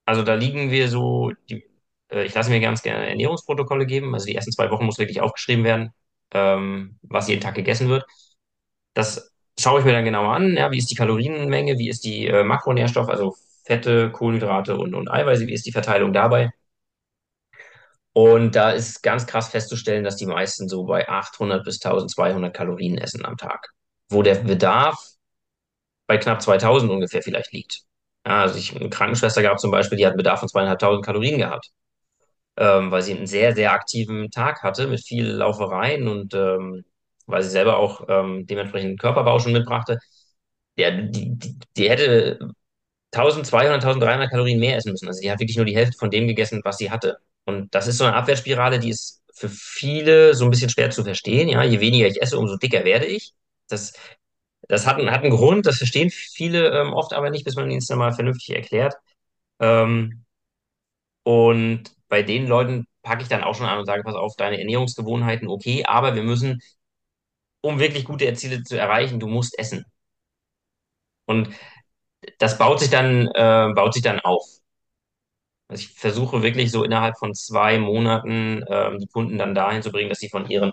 Speaker 3: Also da liegen wir so, die, äh, ich lasse mir ganz gerne Ernährungsprotokolle geben. Also die ersten zwei Wochen muss wirklich aufgeschrieben werden, ähm, was jeden Tag gegessen wird. Das schaue ich mir dann genauer an. Ja, wie ist die Kalorienmenge, wie ist die äh, Makronährstoff, also Fette, Kohlenhydrate und, und Eiweiße, wie ist die Verteilung dabei? Und da ist ganz krass festzustellen, dass die meisten so bei 800 bis 1200 Kalorien essen am Tag, wo der Bedarf bei knapp 2000 ungefähr vielleicht liegt. Ja, also ich eine Krankenschwester gehabt zum Beispiel, die hat einen Bedarf von 2500 Kalorien gehabt, ähm, weil sie einen sehr, sehr aktiven Tag hatte mit viel Laufereien und ähm, weil sie selber auch ähm, dementsprechend Körperbau schon mitbrachte. Der, die, die, die hätte 1200, 1300 Kalorien mehr essen müssen. Also die hat wirklich nur die Hälfte von dem gegessen, was sie hatte. Und das ist so eine Abwärtsspirale, die ist für viele so ein bisschen schwer zu verstehen. Ja, je weniger ich esse, umso dicker werde ich. Das, das hat, einen- hat einen Grund, das verstehen viele ähm, oft aber nicht, bis man ihnen es dann mal vernünftig erklärt. Ähm, und bei den Leuten packe ich dann auch schon an und sage, pass auf, deine Ernährungsgewohnheiten, okay, aber wir müssen, um wirklich gute Ziele zu erreichen, du musst essen. Und das baut sich dann, äh, baut sich dann auf. Also ich versuche wirklich so innerhalb von zwei Monaten ähm, die Kunden dann dahin zu bringen, dass sie von ihren,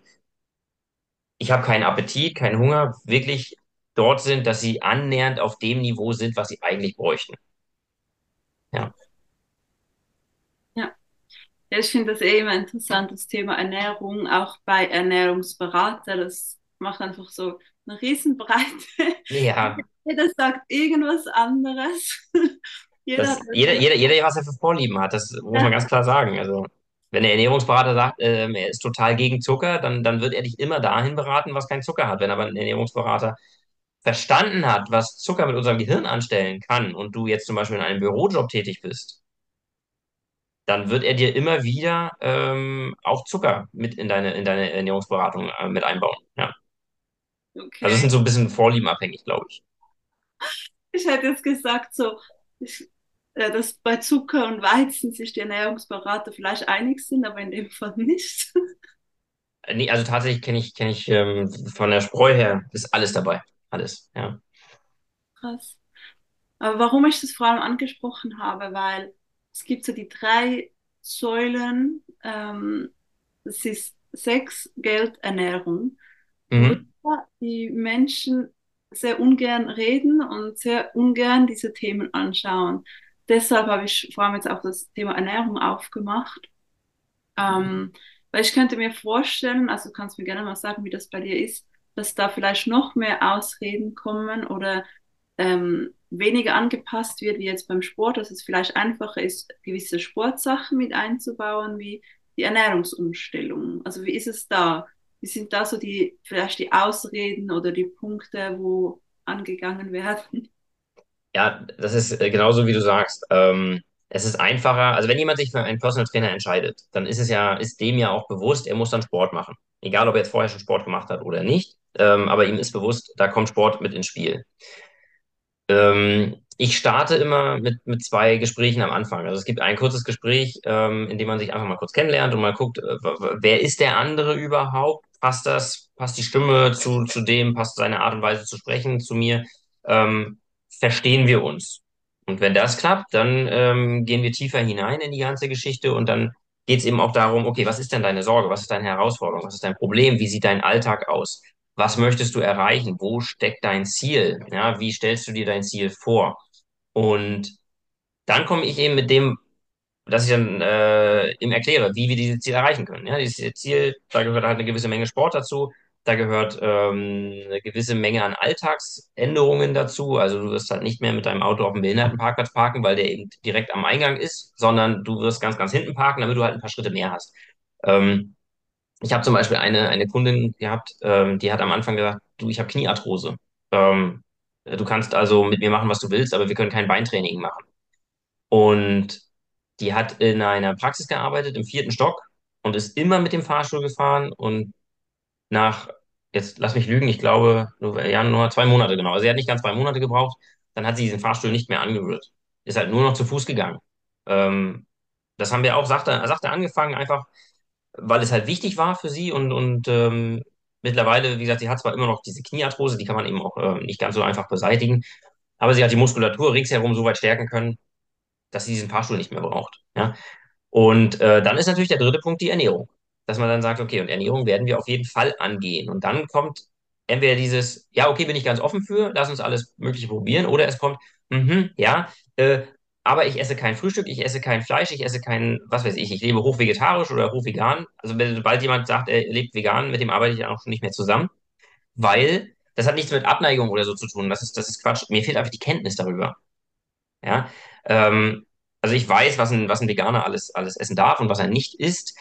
Speaker 3: ich habe keinen Appetit, keinen Hunger, wirklich dort sind, dass sie annähernd auf dem Niveau sind, was sie eigentlich bräuchten. Ja,
Speaker 2: Ja. Ich finde das eh immer interessant, das Thema Ernährung, auch bei Ernährungsberater. Das macht einfach so eine Riesenbreite.
Speaker 3: ja,
Speaker 2: Jeder sagt irgendwas anderes. Jeder
Speaker 3: das, jeder, jeder, jeder, was er für Vorlieben hat, das muss man ganz klar sagen. Also, wenn der Ernährungsberater sagt, ähm, er ist total gegen Zucker, dann, dann wird er dich immer dahin beraten, was kein Zucker hat. Wenn aber ein Ernährungsberater verstanden hat, was Zucker mit unserem Gehirn anstellen kann und du jetzt zum Beispiel in einem Bürojob tätig bist, dann wird er dir immer wieder ähm, auch Zucker mit in deine, in deine Ernährungsberatung äh, mit einbauen. Ja. Also es
Speaker 2: Okay.
Speaker 3: sind so ein bisschen vorliebenabhängig, glaube ich.
Speaker 2: Ich hätte jetzt gesagt, so, ich, äh, dass bei Zucker und Weizen sich die Ernährungsberater vielleicht einig sind, aber in dem Fall nicht.
Speaker 3: Äh, Nee, also tatsächlich kenne ich, kenne ich ähm, von der Spreu her ist alles dabei. Alles, ja.
Speaker 2: Krass. Aber warum ich das vor allem angesprochen habe, weil es gibt so die drei Säulen, ähm, das ist Sex, Geld, Ernährung,
Speaker 3: Mhm.
Speaker 2: die Menschen sehr ungern reden und sehr ungern diese Themen anschauen. Deshalb habe ich vor allem jetzt auch das Thema Ernährung aufgemacht. Ähm, weil ich könnte mir vorstellen, also du kannst mir gerne mal sagen, wie das bei dir ist, dass da vielleicht noch mehr Ausreden kommen oder ähm, weniger angepasst wird wie jetzt beim Sport, dass es vielleicht einfacher ist, gewisse Sportsachen mit einzubauen, wie die Ernährungsumstellung. Also wie ist es da? Wie sind da so die, vielleicht die Ausreden oder die Punkte, wo angegangen werden?
Speaker 3: Ja, das ist äh, genauso wie du sagst. Ähm, es ist einfacher, also wenn jemand sich für einen Personal Trainer entscheidet, dann ist es ja, ist dem ja auch bewusst, er muss dann Sport machen. Egal, ob er jetzt vorher schon Sport gemacht hat oder nicht. Ähm, aber ihm ist bewusst, da kommt Sport mit ins Spiel. Ähm, ich starte immer mit, mit zwei Gesprächen am Anfang. Also es gibt ein kurzes Gespräch, ähm, in dem man sich einfach mal kurz kennenlernt und mal guckt, äh, wer ist der andere überhaupt? Passt das? Passt die Stimme zu, zu dem? Passt seine Art und Weise zu sprechen zu mir? Ähm, verstehen wir uns? Und wenn das klappt, dann ähm, gehen wir tiefer hinein in die ganze Geschichte und dann geht es eben auch darum, okay, was ist denn deine Sorge? Was ist deine Herausforderung? Was ist dein Problem? Wie sieht dein Alltag aus? Was möchtest du erreichen? Wo steckt dein Ziel? Ja, wie stellst du dir dein Ziel vor? Und dann komme ich eben mit dem, dass ich dann äh, ihm erkläre, wie wir dieses Ziel erreichen können. Ja, dieses Ziel, da gehört halt eine gewisse Menge Sport dazu, da gehört ähm, eine gewisse Menge an Alltagsänderungen dazu. Also du wirst halt nicht mehr mit deinem Auto auf dem Behindertenparkplatz parken, weil der eben direkt am Eingang ist, sondern du wirst ganz, ganz hinten parken, damit du halt ein paar Schritte mehr hast. Ähm, ich habe zum Beispiel eine, eine Kundin gehabt, ähm, die hat am Anfang gesagt, du, ich habe Kniearthrose. Ähm, du kannst also mit mir machen, was du willst, aber wir können kein Beintraining machen. Und die hat in einer Praxis gearbeitet, im vierten Stock und ist immer mit dem Fahrstuhl gefahren und nach, jetzt lass mich lügen, ich glaube, nur, ja, nur zwei Monate genau. Also sie hat nicht ganz zwei Monate gebraucht, dann hat sie diesen Fahrstuhl nicht mehr angerührt. Ist halt nur noch zu Fuß gegangen. Ähm, das haben wir auch, sagte, sagte angefangen, einfach weil es halt wichtig war für sie und, und ähm, mittlerweile, wie gesagt, sie hat zwar immer noch diese Kniearthrose, die kann man eben auch ähm, nicht ganz so einfach beseitigen, aber sie hat die Muskulatur ringsherum so weit stärken können, dass sie diesen Fahrstuhl nicht mehr braucht. Ja? Und äh, dann ist natürlich der dritte Punkt die Ernährung. Dass man dann sagt, okay, und Ernährung werden wir auf jeden Fall angehen. Und dann kommt entweder dieses, ja, okay, bin ich ganz offen für, lass uns alles Mögliche probieren, oder es kommt, mhm, ja, äh, aber ich esse kein Frühstück, ich esse kein Fleisch, ich esse kein, was weiß ich, ich lebe hochvegetarisch oder hochvegan. Also sobald jemand sagt, er lebt vegan, mit dem arbeite ich dann auch schon nicht mehr zusammen, weil das hat nichts mit Abneigung oder so zu tun. Das ist, das ist Quatsch. Mir fehlt einfach die Kenntnis darüber. Ja, ähm, also ich weiß, was ein, was ein Veganer alles, alles essen darf und was er nicht isst,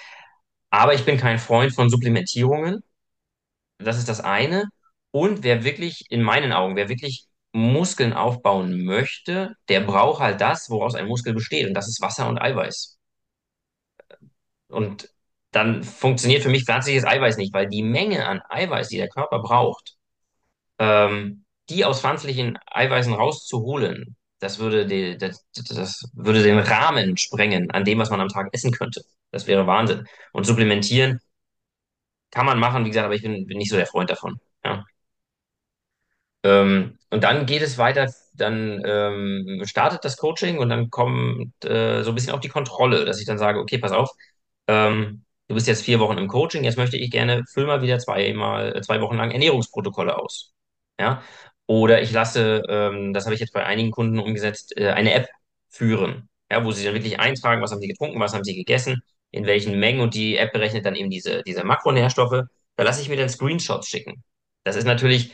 Speaker 3: aber ich bin kein Freund von Supplementierungen. Das ist das eine. Und wer wirklich, in meinen Augen, wer wirklich Muskeln aufbauen möchte, der braucht halt das, woraus ein Muskel besteht, und das ist Wasser und Eiweiß. Und dann funktioniert für mich pflanzliches Eiweiß nicht, weil die Menge an Eiweiß, die der Körper braucht, ähm, die aus pflanzlichen Eiweißen rauszuholen, das würde, die, das, das würde den Rahmen sprengen an dem, was man am Tag essen könnte. Das wäre Wahnsinn. Und supplementieren kann man machen, wie gesagt, aber ich bin, bin nicht so der Freund davon. Ja. Ähm, und dann geht es weiter, dann ähm, startet das Coaching und dann kommt äh, so ein bisschen auch die Kontrolle, dass ich dann sage, okay, pass auf, ähm, du bist jetzt vier Wochen im Coaching, jetzt möchte ich gerne, füll mal wieder zweimal, äh, zwei Wochen lang Ernährungsprotokolle aus. Ja? Oder ich lasse, ähm, das habe ich jetzt bei einigen Kunden umgesetzt, äh, eine App führen, ja, wo sie dann wirklich eintragen, was haben sie getrunken, was haben sie gegessen, in welchen Mengen und die App berechnet dann eben diese, diese Makronährstoffe. Da lasse ich mir dann Screenshots schicken. Das ist natürlich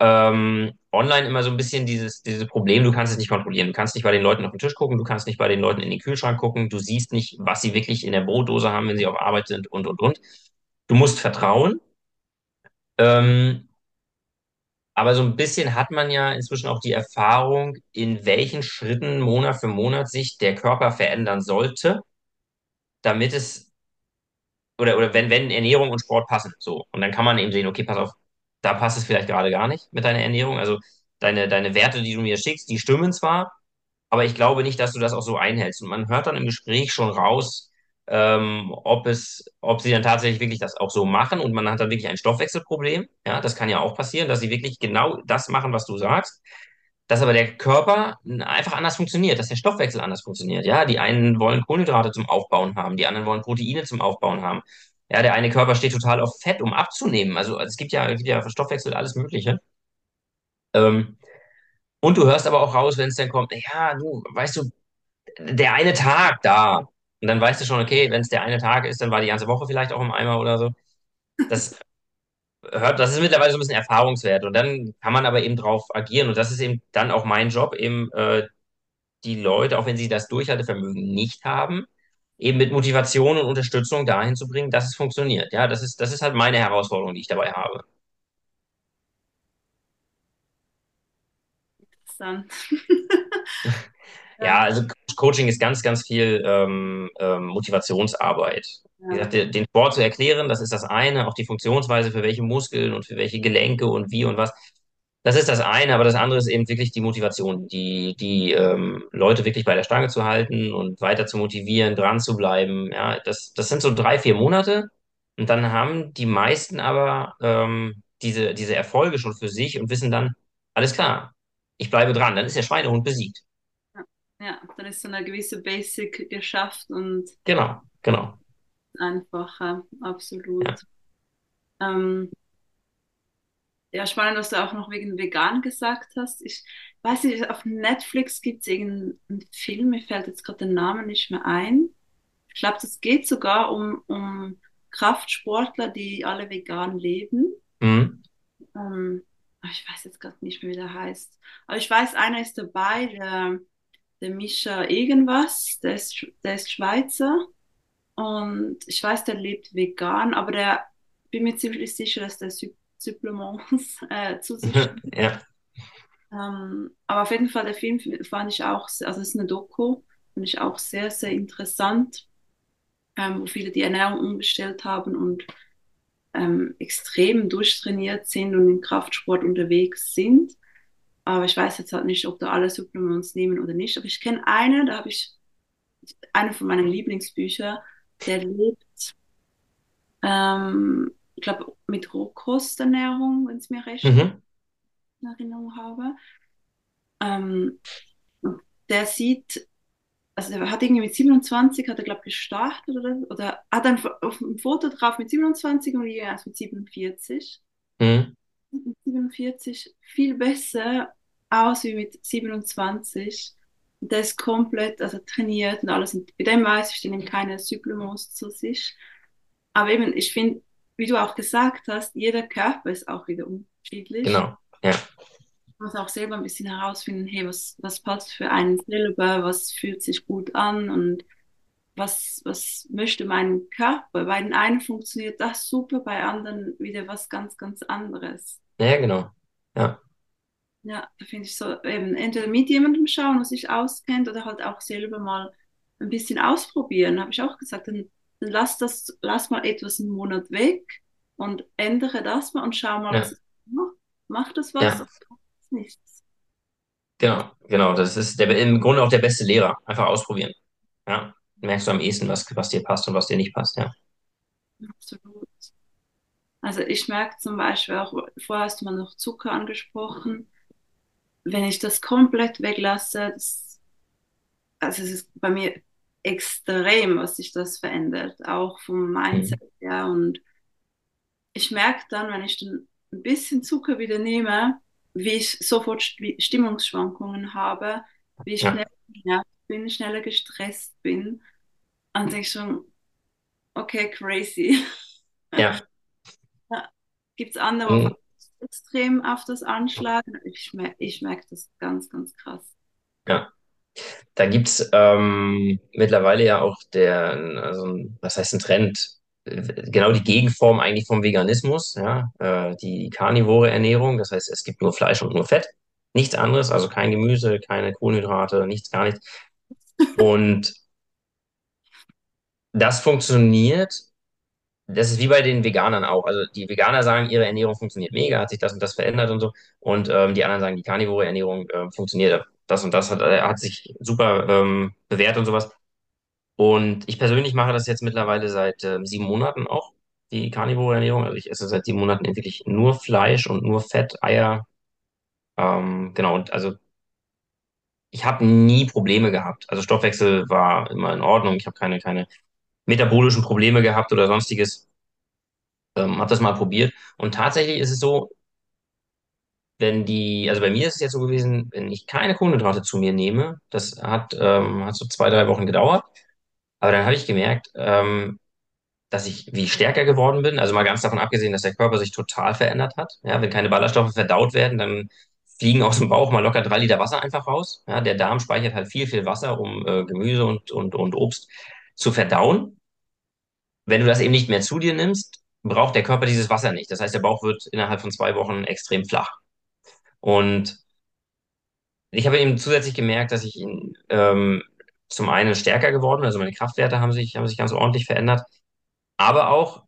Speaker 3: ähm, online immer so ein bisschen dieses, dieses Problem, du kannst es nicht kontrollieren. Du kannst nicht bei den Leuten auf den Tisch gucken, du kannst nicht bei den Leuten in den Kühlschrank gucken, du siehst nicht, was sie wirklich in der Brotdose haben, wenn sie auf Arbeit sind und, und, und. Du musst vertrauen, ähm, Aber so ein bisschen hat man ja inzwischen auch die Erfahrung, in welchen Schritten Monat für Monat sich der Körper verändern sollte, damit es, oder, oder wenn, wenn Ernährung und Sport passen, so. Und dann kann man eben sehen, okay, pass auf, da passt es vielleicht gerade gar nicht mit deiner Ernährung. Also deine, deine Werte, die du mir schickst, die stimmen zwar, aber ich glaube nicht, dass du das auch so einhältst. Und man hört dann im Gespräch schon raus, ähm, ob es, ob sie dann tatsächlich wirklich das auch so machen und man hat dann wirklich ein Stoffwechselproblem. Ja, das kann ja auch passieren, dass sie wirklich genau das machen, was du sagst. Dass aber der Körper einfach anders funktioniert, dass der Stoffwechsel anders funktioniert. Ja, die einen wollen Kohlenhydrate zum Aufbauen haben, die anderen wollen Proteine zum Aufbauen haben. Ja, der eine Körper steht total auf Fett, um abzunehmen. Also es gibt ja, es gibt ja für Stoffwechsel alles Mögliche. Ähm, und du hörst aber auch raus, wenn es dann kommt, ja, du, weißt du, der eine Tag da. Und dann weißt du schon, okay, wenn es der eine Tag ist, dann war die ganze Woche vielleicht auch im Eimer oder so. Das hört, das ist mittlerweile so ein bisschen Erfahrungswert. Und dann kann man aber eben drauf agieren. Und das ist eben dann auch mein Job, eben äh, die Leute, auch wenn sie das Durchhaltevermögen nicht haben, eben mit Motivation und Unterstützung dahin zu bringen, dass es funktioniert. Ja, das ist, das ist halt meine Herausforderung, die ich dabei habe.
Speaker 2: Interessant.
Speaker 3: Ja, also Coaching ist ganz, ganz viel ähm, ähm, Motivationsarbeit. Wie
Speaker 2: ja,
Speaker 3: gesagt, der- den Sport zu erklären, das ist das eine, auch die Funktionsweise für welche Muskeln und für welche Gelenke und wie und was. Das ist das eine, aber das andere ist eben wirklich die Motivation, die, die ähm, Leute wirklich bei der Stange zu halten und weiter zu motivieren, dran zu bleiben. Ja, das, das sind so drei, vier Monate und dann haben die meisten aber ähm, diese, diese Erfolge schon für sich und wissen dann, alles klar, ich bleibe dran, dann ist der Schweinehund besiegt.
Speaker 2: Ja, ja, dann ist so eine gewisse Basic geschafft und
Speaker 3: Genau, genau.
Speaker 2: einfacher,
Speaker 3: Ja.
Speaker 2: absolut. Ähm, ja, spannend, was du auch noch wegen vegan gesagt hast. Ich weiß nicht, auf Netflix gibt es irgendeinen Film, mir fällt jetzt gerade der Name nicht mehr ein. Ich glaube, das geht sogar um, um Kraftsportler, die alle vegan leben.
Speaker 3: Mhm.
Speaker 2: Ähm, ich weiß jetzt gerade nicht mehr, wie der heißt. Aber ich weiß, einer ist dabei, der, der Mischa irgendwas, der ist, der ist Schweizer. Und ich weiß, der lebt vegan, aber der bin mir ziemlich sicher, dass der Sup- Supplements äh, zu sich.
Speaker 3: Ja,
Speaker 2: Ähm, aber auf jeden Fall, der Film fand ich auch, also es ist eine Doku, fand ich auch sehr, sehr interessant, ähm, wo viele die Ernährung umgestellt haben und ähm, extrem durchtrainiert sind und im Kraftsport unterwegs sind. Aber ich weiß jetzt halt nicht, ob da alle Supplements nehmen oder nicht. Aber ich kenne eine, da habe ich eine von meinen Lieblingsbücher, der lebt, ähm, ich glaube, mit Rohkosternährung, wenn es mir recht
Speaker 3: mhm.
Speaker 2: in Erinnerung habe. Ähm, der sieht, also der hat irgendwie mit 27, hat er, glaube ich, gestartet oder, oder hat ein, auf dem Foto drauf mit 27 und erst mit 47.
Speaker 3: Mhm.
Speaker 2: Mit 47 viel besser aus wie mit 27. Und der ist komplett, also trainiert und alles. Und bei dem weiß ich, der nimmt keine Supplements zu sich. Aber eben, ich finde, wie du auch gesagt hast, jeder Körper ist auch wieder unterschiedlich.
Speaker 3: Genau. Ja,
Speaker 2: Man muss auch selber ein bisschen herausfinden, hey, was, was passt für einen selber, was fühlt sich gut an und was, was möchte mein Körper. Bei den einen funktioniert das super, bei anderen wieder was ganz, ganz anderes.
Speaker 3: ja, genau. Ja,
Speaker 2: Ja, da finde ich so, eben entweder mit jemandem schauen, der sich auskennt, oder halt auch selber mal ein bisschen ausprobieren. Habe ich auch gesagt, dann, dann lass das, lass mal etwas einen Monat weg und ändere das mal und schau mal, was
Speaker 3: ja,
Speaker 2: es macht. Macht das was
Speaker 3: ja,
Speaker 2: es nichts?
Speaker 3: genau, genau. Das ist der, im Grunde auch der beste Lehrer. Einfach ausprobieren. Ja, merkst du am ehesten, was, was dir passt und was dir nicht passt. Ja,
Speaker 2: Absolut. Also ich merke zum Beispiel auch, vorher hast du mal noch Zucker angesprochen, wenn ich das komplett weglasse, das, also es ist bei mir extrem, was sich das verändert, auch vom
Speaker 3: mhm.
Speaker 2: Mindset her. Und ich merke dann, wenn ich dann ein bisschen Zucker wieder nehme, wie ich sofort Sti- Stimmungsschwankungen habe, wie ich
Speaker 3: ja,
Speaker 2: schneller genervt bin, schneller gestresst bin. Und denke ich schon, okay, crazy.
Speaker 3: ja.
Speaker 2: Gibt es andere,
Speaker 3: Mhm.
Speaker 2: extrem auf das anschlagen? Ich, mer ich merke das ganz, ganz krass.
Speaker 3: Ja. Da gibt's ähm, mittlerweile ja auch der, also, was heißt ein Trend? genau die Gegenform eigentlich vom Veganismus, ja, äh, die karnivore Ernährung. Das heißt, es gibt nur Fleisch und nur Fett, nichts anderes, also kein Gemüse, keine Kohlenhydrate, nichts, gar nichts. Und das funktioniert. Das ist wie bei den Veganern auch. Also die Veganer sagen, ihre Ernährung funktioniert mega, hat sich das und das verändert und so. Und ähm, die anderen sagen, die karnivore Ernährung äh, funktioniert. Das und das hat, äh, hat sich super ähm, bewährt und sowas. Und ich persönlich mache das jetzt mittlerweile seit ähm, sieben Monaten auch, die karnivore Ernährung. Also ich esse seit sieben Monaten wirklich nur Fleisch und nur Fett, Eier. Ähm, genau, und also ich habe nie Probleme gehabt. Also Stoffwechsel war immer in Ordnung. Ich habe keine, keine metabolischen Probleme gehabt oder sonstiges. Ähm, habe das mal probiert. Und tatsächlich ist es so, wenn die, also bei mir ist es jetzt so gewesen, wenn ich keine Kohlenhydrate zu mir nehme, das hat, ähm, hat so zwei, drei Wochen gedauert. Aber dann habe ich gemerkt, ähm, dass ich wie stärker geworden bin. Also mal ganz davon abgesehen, dass der Körper sich total verändert hat. Ja, wenn keine Ballaststoffe verdaut werden, dann fliegen aus dem Bauch mal locker drei Liter Wasser einfach raus. Ja, der Darm speichert halt viel, viel Wasser, um äh, Gemüse und, und, und Obst zu verdauen. Wenn du das eben nicht mehr zu dir nimmst, braucht der Körper dieses Wasser nicht. Das heißt, der Bauch wird innerhalb von zwei Wochen extrem flach. Und ich habe eben zusätzlich gemerkt, dass ich ähm, zum einen stärker geworden bin, also meine Kraftwerte haben sich, haben sich ganz ordentlich verändert, aber auch,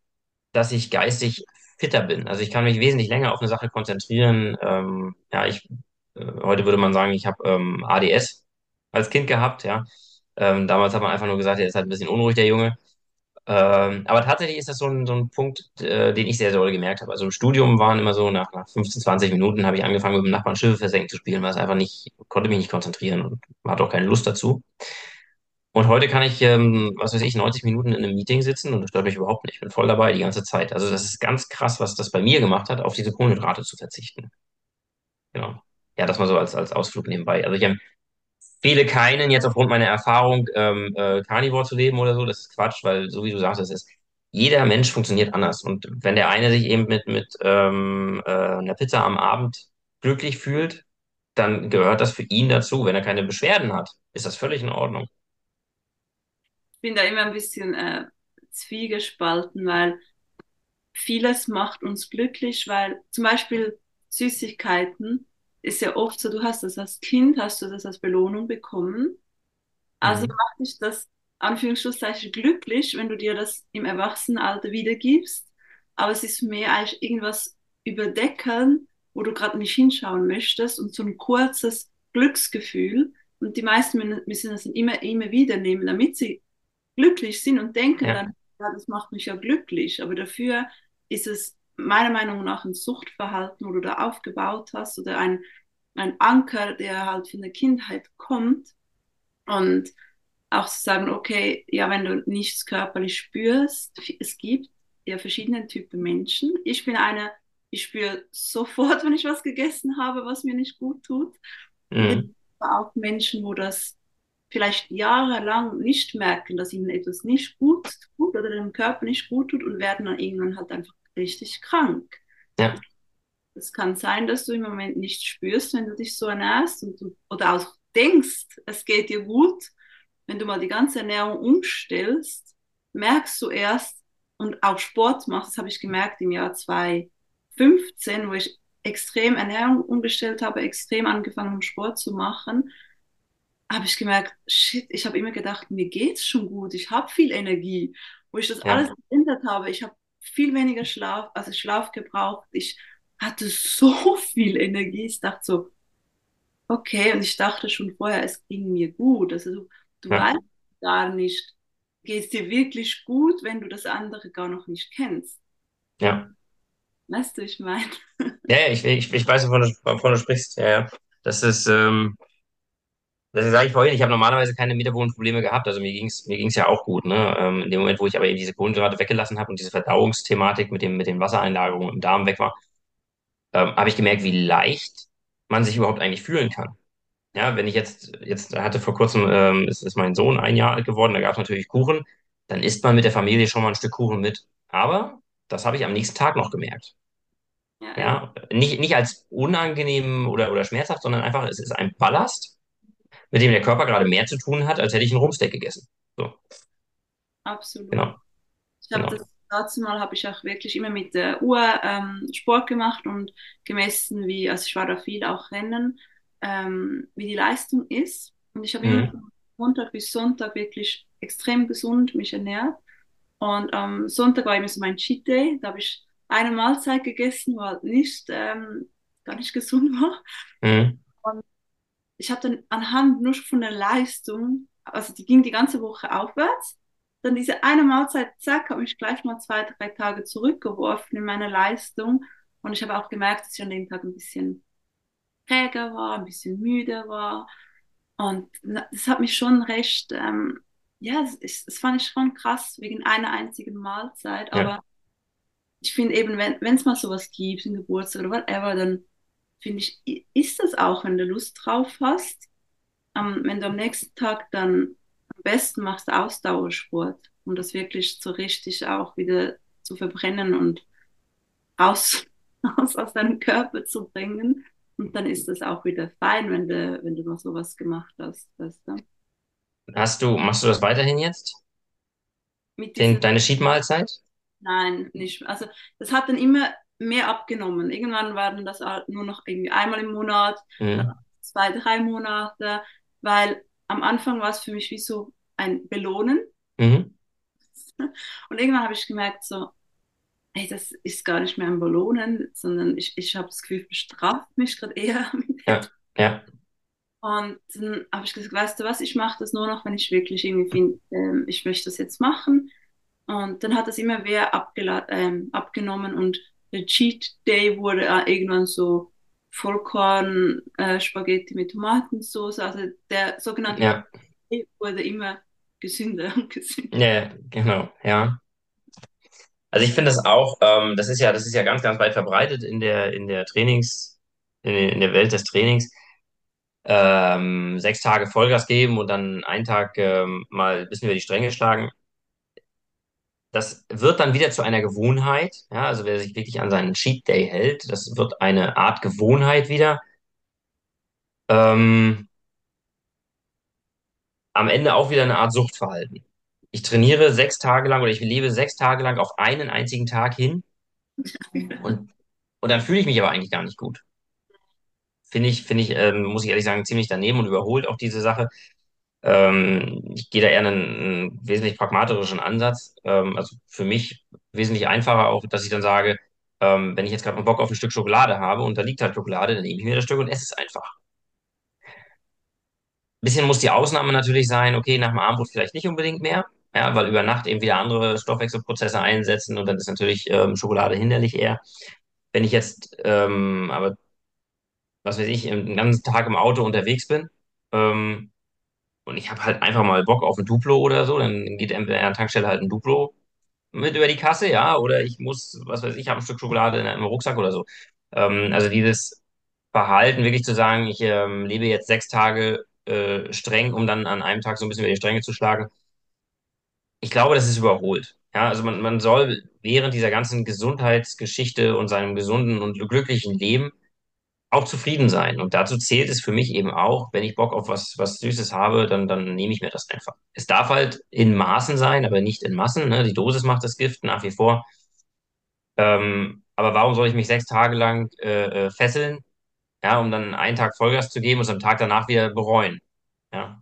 Speaker 3: dass ich geistig fitter bin. Also ich kann mich wesentlich länger auf eine Sache konzentrieren. Ähm, ja, ich, äh, heute würde man sagen, ich habe ähm, ADS als Kind gehabt, ja. Ähm, damals hat man einfach nur gesagt, er ist halt ein bisschen unruhig, der Junge. Ähm, aber tatsächlich ist das so ein, so ein Punkt, äh, den ich sehr, sehr doll gemerkt habe. Also im Studium waren immer so, nach, nach 15, 20 Minuten habe ich angefangen, mit dem Nachbarn Schiffe versenken zu spielen, weil es einfach nicht, konnte mich nicht konzentrieren und hatte auch keine Lust dazu. Und heute kann ich, ähm, was weiß ich, 90 Minuten in einem Meeting sitzen und das stört mich überhaupt nicht. Ich bin voll dabei die ganze Zeit. Also das ist ganz krass, was das bei mir gemacht hat, auf diese Kohlenhydrate zu verzichten. Genau. Ja, das mal so als, als Ausflug nebenbei. Also ich empfehle keinen jetzt aufgrund meiner Erfahrung, ähm, äh, Carnivore zu leben oder so. Das ist Quatsch, weil so wie du sagst, es ist, jeder Mensch funktioniert anders. Und wenn der eine sich eben mit, mit ähm, äh, einer Pizza am Abend glücklich fühlt, dann gehört das für ihn dazu. Wenn er keine Beschwerden hat, ist das völlig in Ordnung.
Speaker 2: Ich bin da immer ein bisschen äh, zwiegespalten, weil vieles macht uns glücklich, weil zum Beispiel Süßigkeiten ist ja oft so, du hast das als Kind, hast du das als Belohnung bekommen. Also
Speaker 3: Mhm.
Speaker 2: macht dich das Anführungsschlusszeichen glücklich, wenn du dir das im Erwachsenenalter wiedergibst. Aber es ist mehr als irgendwas überdecken, wo du gerade nicht hinschauen möchtest und so ein kurzes Glücksgefühl. Und die meisten müssen das immer, immer wieder nehmen, damit sie glücklich sind und denken
Speaker 3: Ja,
Speaker 2: dann, ja, das macht mich ja glücklich. Aber dafür ist es meiner Meinung nach ein Suchtverhalten, wo du da aufgebaut hast oder ein, ein Anker, der halt von der Kindheit kommt. Und auch zu sagen, okay, ja, wenn du nichts körperlich spürst, es gibt ja verschiedene Typen Menschen. Ich bin eine, ich spüre sofort, wenn ich was gegessen habe, was mir nicht gut tut. Und es gibt
Speaker 3: mhm.
Speaker 2: auch Menschen, wo das vielleicht jahrelang nicht merken, dass ihnen etwas nicht gut tut oder dem Körper nicht gut tut und werden dann irgendwann halt einfach richtig krank.
Speaker 3: Ja,
Speaker 2: Es kann sein, dass du im Moment nicht spürst, wenn du dich so ernährst und du, oder auch denkst, es geht dir gut. Wenn du mal die ganze Ernährung umstellst, merkst du erst und auch Sport machst, das habe ich gemerkt im Jahr 2015, wo ich extrem Ernährung umgestellt habe, extrem angefangen Sport zu machen, habe ich gemerkt, shit, ich habe immer gedacht, mir geht's schon gut, ich habe viel Energie. Wo ich das alles
Speaker 3: ja,
Speaker 2: geändert habe, ich habe viel weniger Schlaf, also Schlaf gebraucht, ich hatte so viel Energie, ich dachte so, okay, und ich dachte schon vorher, es ging mir gut. Also du,
Speaker 3: ja,
Speaker 2: weißt gar nicht, geht es dir wirklich gut, wenn du das andere gar noch nicht kennst.
Speaker 3: ja.
Speaker 2: Weißt du, ich meine?
Speaker 3: Ja, ja, ich, ich, ich weiß, wovon du, wovon du sprichst. Ja, ja. Das ist, ähm, das sage ich vorhin, ich habe normalerweise keine Metabolenprobleme gehabt. Also mir ging's mir ging's ja auch gut, ne? Ähm, in dem Moment, wo ich aber eben diese Kohlenhydrate weggelassen habe und diese Verdauungsthematik mit dem, mit den Wassereinlagerungen im Darm weg war, ähm, habe ich gemerkt, wie leicht man sich überhaupt eigentlich fühlen kann. Ja, wenn ich jetzt, jetzt hatte vor kurzem, ähm, ist, ist mein Sohn ein Jahr alt geworden, da gab es natürlich Kuchen, dann isst man mit der Familie schon mal ein Stück Kuchen mit. Aber das habe ich am nächsten Tag noch gemerkt.
Speaker 2: Ja, ja,
Speaker 3: Ja, nicht, nicht als unangenehm oder, oder schmerzhaft, sondern einfach, es ist ein Ballast, mit dem der Körper gerade mehr zu tun hat, als hätte ich einen Rumpsteak gegessen. So,
Speaker 2: absolut.
Speaker 3: genau,
Speaker 2: Ich habe
Speaker 3: genau.
Speaker 2: das dazu mal habe ich auch wirklich immer mit der Uhr ähm, Sport gemacht und gemessen, wie, also ich war da viel auch Rennen, ähm, wie die Leistung ist. Und ich habe
Speaker 3: Mhm.
Speaker 2: immer von Montag bis Sonntag wirklich extrem gesund mich ernährt. Und am Sonntag war immer so mein Cheat Day. Da habe ich eine Mahlzeit gegessen, war nicht, ähm, gar nicht gesund war.
Speaker 3: Mhm.
Speaker 2: Und ich habe dann anhand nur von der Leistung, also die ging die ganze Woche aufwärts, dann diese eine Mahlzeit, zack, habe mich gleich mal zwei, drei Tage zurückgeworfen in meine Leistung. Und ich habe auch gemerkt, dass ich an dem Tag ein bisschen träger war, ein bisschen müde war. Und das hat mich schon recht, ähm, ja, das, ist, das fand ich schon krass wegen einer einzigen Mahlzeit.
Speaker 3: Ja.
Speaker 2: Aber ich finde eben, wenn wenn es mal sowas gibt, ein Geburtstag oder whatever, dann finde ich, ist das auch, wenn du Lust drauf hast. Am, wenn du am nächsten Tag dann am besten machst Ausdauersport, um das wirklich so richtig auch wieder zu verbrennen und raus, raus aus deinem Körper zu bringen. Und dann ist das auch wieder fein, wenn du, wenn du mal sowas gemacht hast. Weißt du?
Speaker 3: Hast du, machst du das weiterhin jetzt?
Speaker 2: Mit
Speaker 3: Den, deine Cheat-Mahlzeit?
Speaker 2: nein, nicht. Also das hat dann immer mehr abgenommen. Irgendwann waren das halt nur noch irgendwie einmal im Monat,
Speaker 3: Mhm.
Speaker 2: zwei, drei Monate, weil am Anfang war es für mich wie so ein Belohnen.
Speaker 3: Mhm.
Speaker 2: Und irgendwann habe ich gemerkt, so, ey, das ist gar nicht mehr ein Belohnen, sondern ich, ich habe das Gefühl, bestraft mich gerade eher.
Speaker 3: Ja, ja,
Speaker 2: Und dann habe ich gesagt, weißt du was, ich mache das nur noch, wenn ich wirklich irgendwie finde, ähm, ich möchte das jetzt machen. Und dann hat das immer mehr ähm, abgenommen und der Cheat Day wurde äh, irgendwann so Vollkorn äh, Spaghetti mit Tomatensauce. Also der sogenannte
Speaker 3: ja,
Speaker 2: Day wurde immer gesünder und gesünder.
Speaker 3: ja, ja, genau, ja. Also ich finde das auch, ähm, das ist ja, das ist ja ganz, ganz weit verbreitet in der, in der Trainings, in, in der Welt des Trainings. Ähm, sechs Tage Vollgas geben und dann einen Tag ähm, mal ein bisschen über die Stränge schlagen. Das wird dann wieder zu einer Gewohnheit. Ja, also wer sich wirklich an seinen Cheat Day hält, das wird eine Art Gewohnheit wieder. Ähm, am Ende auch wieder eine Art Suchtverhalten. Ich trainiere sechs Tage lang oder ich lebe sechs Tage lang auf einen einzigen Tag hin und, und dann fühle ich mich aber eigentlich gar nicht gut. Finde ich, finde ich, ähm, muss ich ehrlich sagen, ziemlich daneben und überholt auch diese Sache. Ähm, ich gehe da eher einen, einen wesentlich pragmatischeren Ansatz. Ähm, also für mich wesentlich einfacher auch, dass ich dann sage, ähm, wenn ich jetzt gerade mal Bock auf ein Stück Schokolade habe und da liegt halt Schokolade, dann nehme ich mir das Stück und esse es einfach. bisschen muss die Ausnahme natürlich sein, okay, nach dem Abendbrot vielleicht nicht unbedingt mehr, ja, weil über Nacht eben wieder andere Stoffwechselprozesse einsetzen und dann ist natürlich ähm, Schokolade hinderlich eher. Wenn ich jetzt ähm, aber, was weiß ich, den ganzen Tag im Auto unterwegs bin ähm, und ich habe halt einfach mal Bock auf ein Duplo oder so, dann geht entweder an der Tankstelle halt ein Duplo mit über die Kasse, ja, oder ich muss, was weiß ich, habe ein Stück Schokolade in einem Rucksack oder so. Ähm, also dieses Verhalten, wirklich zu sagen, ich ähm, lebe jetzt sechs Tage äh, streng, um dann an einem Tag so ein bisschen über die Stränge zu schlagen. Ich glaube, das ist überholt. Ja, also man, man soll während dieser ganzen Gesundheitsgeschichte und seinem gesunden und glücklichen Leben auch zufrieden sein. Und dazu zählt es für mich eben auch, wenn ich Bock auf was, was Süßes habe, dann, dann nehme ich mir das einfach. Es darf halt in Maßen sein, aber nicht in Massen. Ne? Die Dosis macht das Gift nach wie vor. Ähm, aber warum soll ich mich sechs Tage lang äh, äh, fesseln, ja, um dann einen Tag Vollgas zu geben und es am Tag danach wieder bereuen? Ja.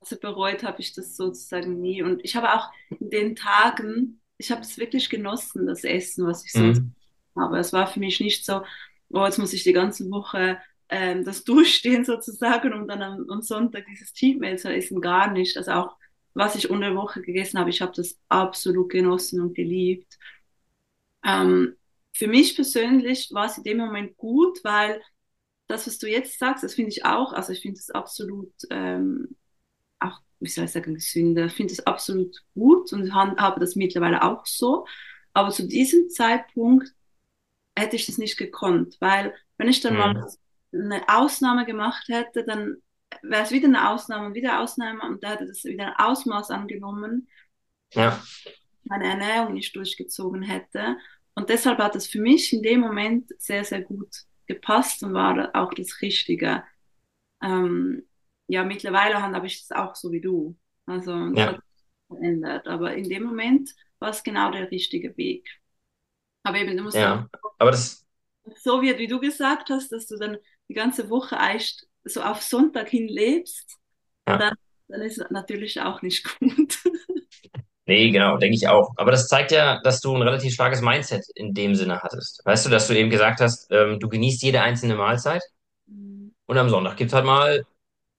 Speaker 2: Also bereut habe ich das sozusagen nie. Und ich habe auch in den Tagen, ich habe es wirklich genossen, das Essen, was ich sonst
Speaker 3: Mhm.
Speaker 2: habe. Es war für mich nicht so, oh, jetzt muss ich die ganze Woche ähm, das durchstehen sozusagen, um dann am, am Sonntag dieses Cheat Meal zu essen. Gar nicht. Also auch, was ich unter der Woche gegessen habe, ich habe das absolut genossen und geliebt. Ähm, für mich persönlich war es in dem Moment gut, weil das, was du jetzt sagst, das finde ich auch, also ich finde es absolut ähm, auch, wie soll ich sagen, gesünder. Finde es absolut gut und habe das mittlerweile auch so. Aber zu diesem Zeitpunkt hätte ich das nicht gekonnt, weil wenn ich dann mal
Speaker 3: Mhm.
Speaker 2: eine Ausnahme gemacht hätte, dann wäre es wieder eine Ausnahme und wieder Ausnahme und da hätte das wieder ein Ausmaß angenommen,
Speaker 3: Ja.
Speaker 2: meine Ernährung nicht durchgezogen hätte. Und deshalb hat es für mich in dem Moment sehr, sehr gut gepasst und war auch das Richtige. Ähm, ja, mittlerweile habe ich das auch so wie du. Also das
Speaker 3: Ja.
Speaker 2: hat sich verändert. Aber in dem Moment was genau der richtige Weg. Aber eben, du musst
Speaker 3: Ja, aber das,
Speaker 2: so wird, wie du gesagt hast, dass du dann die ganze Woche eigentlich so auf Sonntag hin lebst,
Speaker 3: ja.
Speaker 2: dann, dann ist es natürlich auch nicht gut.
Speaker 3: Nee, genau, denke ich auch. Aber das zeigt ja, dass du ein relativ starkes Mindset in dem Sinne hattest. Weißt du, dass du eben gesagt hast, ähm, du genießt jede einzelne Mahlzeit und am Sonntag gibt's halt mal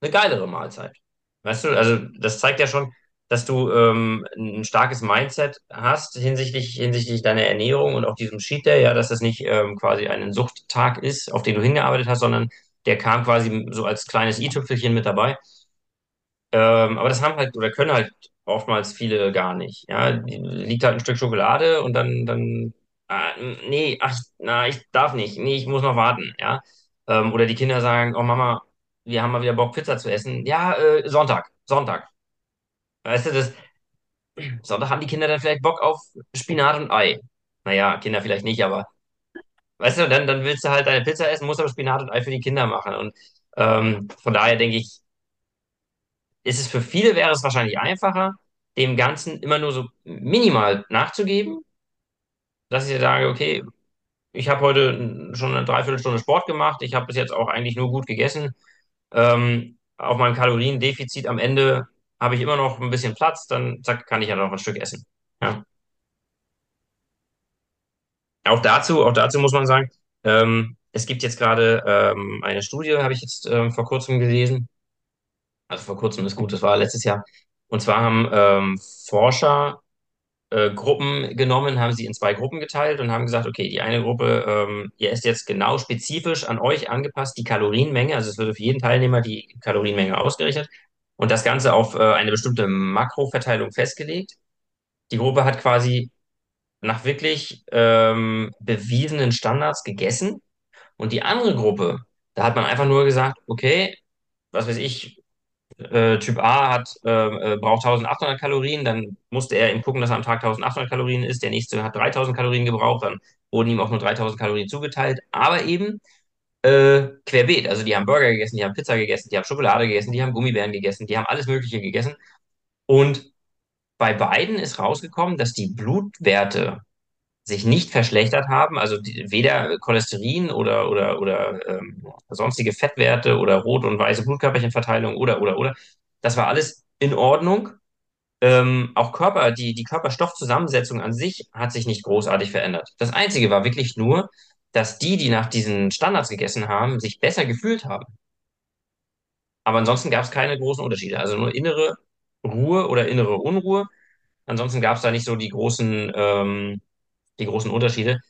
Speaker 3: eine geilere Mahlzeit. Weißt du, also das zeigt ja schon, dass du ähm, ein starkes Mindset hast hinsichtlich, hinsichtlich deiner Ernährung und auch diesem Cheat Day, ja, dass das nicht ähm, quasi ein Suchttag ist, auf den du hingearbeitet hast, sondern der kam quasi so als kleines i-Tüpfelchen mit dabei. Ähm, aber das haben halt oder können halt oftmals viele gar nicht. Ja, liegt halt ein Stück Schokolade und dann, dann, ah, nee, ach, na, ich darf nicht, nee, ich muss noch warten. Ja, ähm, oder die Kinder sagen, oh Mama, wir haben mal wieder Bock, Pizza zu essen. Ja, äh, Sonntag, Sonntag. Weißt du, das, Sonntag haben die Kinder dann vielleicht Bock auf Spinat und Ei. Naja, Kinder vielleicht nicht, aber weißt du, dann, dann willst du halt deine Pizza essen, musst aber Spinat und Ei für die Kinder machen. Und ähm, von daher denke ich, ist es für viele wäre es wahrscheinlich einfacher, dem Ganzen immer nur so minimal nachzugeben, dass ich sage, okay, ich habe heute schon eine Dreiviertelstunde Sport gemacht, ich habe bis jetzt auch eigentlich nur gut gegessen. Ähm, auf meinem Kaloriendefizit am Ende habe ich immer noch ein bisschen Platz, dann zack, kann ich ja noch ein Stück essen. Ja. Auch dazu, auch dazu muss man sagen, ähm, es gibt jetzt gerade ähm, eine Studie, habe ich jetzt ähm, vor kurzem gelesen. Also vor kurzem ist gut, das war letztes Jahr. Und zwar haben ähm, Forscher äh, Gruppen genommen, haben sie in zwei Gruppen geteilt und haben gesagt, okay, die eine Gruppe, ähm, ihr esst jetzt genau spezifisch an euch angepasst die Kalorienmenge, also es wird auf jeden Teilnehmer die Kalorienmenge ausgerechnet und das Ganze auf äh, eine bestimmte Makroverteilung festgelegt. Die Gruppe hat quasi nach wirklich ähm, bewiesenen Standards gegessen und die andere Gruppe, da hat man einfach nur gesagt, okay, was weiß ich, äh, Typ A hat, äh, äh, braucht 1800 Kalorien, dann musste er ihm gucken, dass er am Tag 1800 Kalorien isst. Der nächste hat 3000 Kalorien gebraucht, dann wurden ihm auch nur 3000 Kalorien zugeteilt. Aber eben äh, querbeet. Also die haben Burger gegessen, die haben Pizza gegessen, die haben Schokolade gegessen, die haben Gummibären gegessen, die haben alles Mögliche gegessen. Und bei beiden ist rausgekommen, dass die Blutwerte sich nicht verschlechtert haben, also die, weder Cholesterin oder, oder, oder ähm, sonstige Fettwerte oder rot- und weiße Blutkörperchenverteilung oder, oder, oder. Das war alles in Ordnung. Ähm, auch Körper, die, die Körperstoffzusammensetzung an sich hat sich nicht großartig verändert. Das Einzige war wirklich nur, dass die, die nach diesen Standards gegessen haben, sich besser gefühlt haben. Aber ansonsten gab es keine großen Unterschiede. Also nur innere Ruhe oder innere Unruhe. Ansonsten gab es da nicht so die großen, ähm, die großen Unterschiede.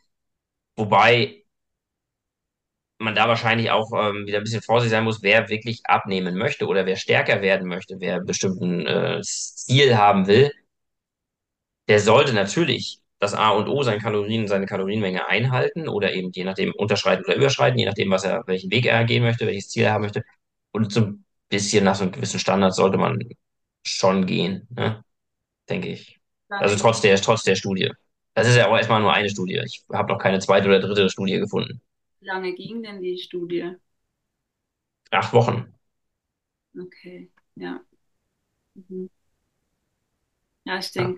Speaker 3: Wobei man da wahrscheinlich auch ähm, wieder ein bisschen vorsichtig sein muss, wer wirklich abnehmen möchte oder wer stärker werden möchte, wer bestimmten äh, Ziel haben will, der sollte natürlich das A und O, seine Kalorien, seine Kalorienmenge einhalten oder eben je nachdem unterschreiten oder überschreiten, je nachdem, was er, welchen Weg er gehen möchte, welches Ziel er haben möchte. Und so ein bisschen nach so einem gewissen Standard sollte man schon gehen, ne? Denke ich. Also trotz der, trotz der Studie. Das ist ja auch erstmal nur eine Studie. Ich habe noch keine zweite oder dritte Studie gefunden.
Speaker 2: lange ging denn die Studie?
Speaker 3: Acht Wochen.
Speaker 2: Okay, ja. Mhm. Ja, ich
Speaker 3: Ja.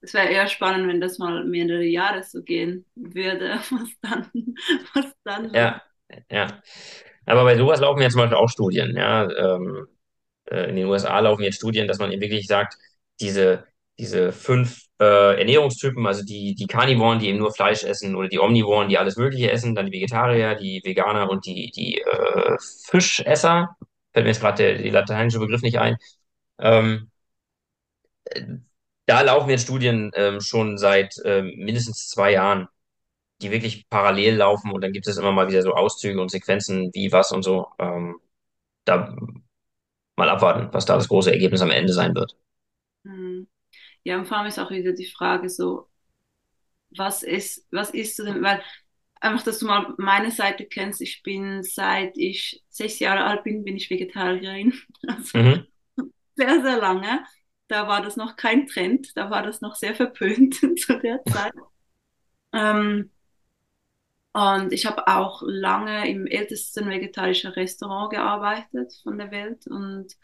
Speaker 2: Es wäre eher spannend, wenn das mal mehrere Jahre so gehen würde, was dann, was dann.
Speaker 3: Ja, ja. Aber bei sowas laufen ja zum Beispiel auch Studien. Ja, ähm, äh, in den USA laufen jetzt Studien, dass man eben wirklich sagt, diese, diese fünf äh, Ernährungstypen, also die, die Carnivoren, die eben nur Fleisch essen, oder die Omnivoren, die alles Mögliche essen, dann die Vegetarier, die Veganer und die, die äh, Fischesser, fällt mir jetzt gerade der, der lateinische Begriff nicht ein. Ähm, da laufen jetzt Studien ähm, schon seit ähm, mindestens zwei Jahren die wirklich parallel laufen und dann gibt es immer mal wieder so Auszüge und Sequenzen, wie was und so. Ähm, da mal abwarten, was da das große Ergebnis am Ende sein wird.
Speaker 2: Mhm. Ja, und vor allem ist auch wieder die Frage so, was ist, was isst du denn? Weil einfach, dass du mal meine Seite kennst, ich bin seit ich sechs Jahre alt bin, bin ich Vegetarierin. Also
Speaker 3: Mhm.
Speaker 2: sehr, sehr lange. Da war das noch kein Trend, da war das noch sehr verpönt zu der Zeit. Ähm, und ich habe auch lange im ältesten vegetarischen Restaurant gearbeitet von der Welt und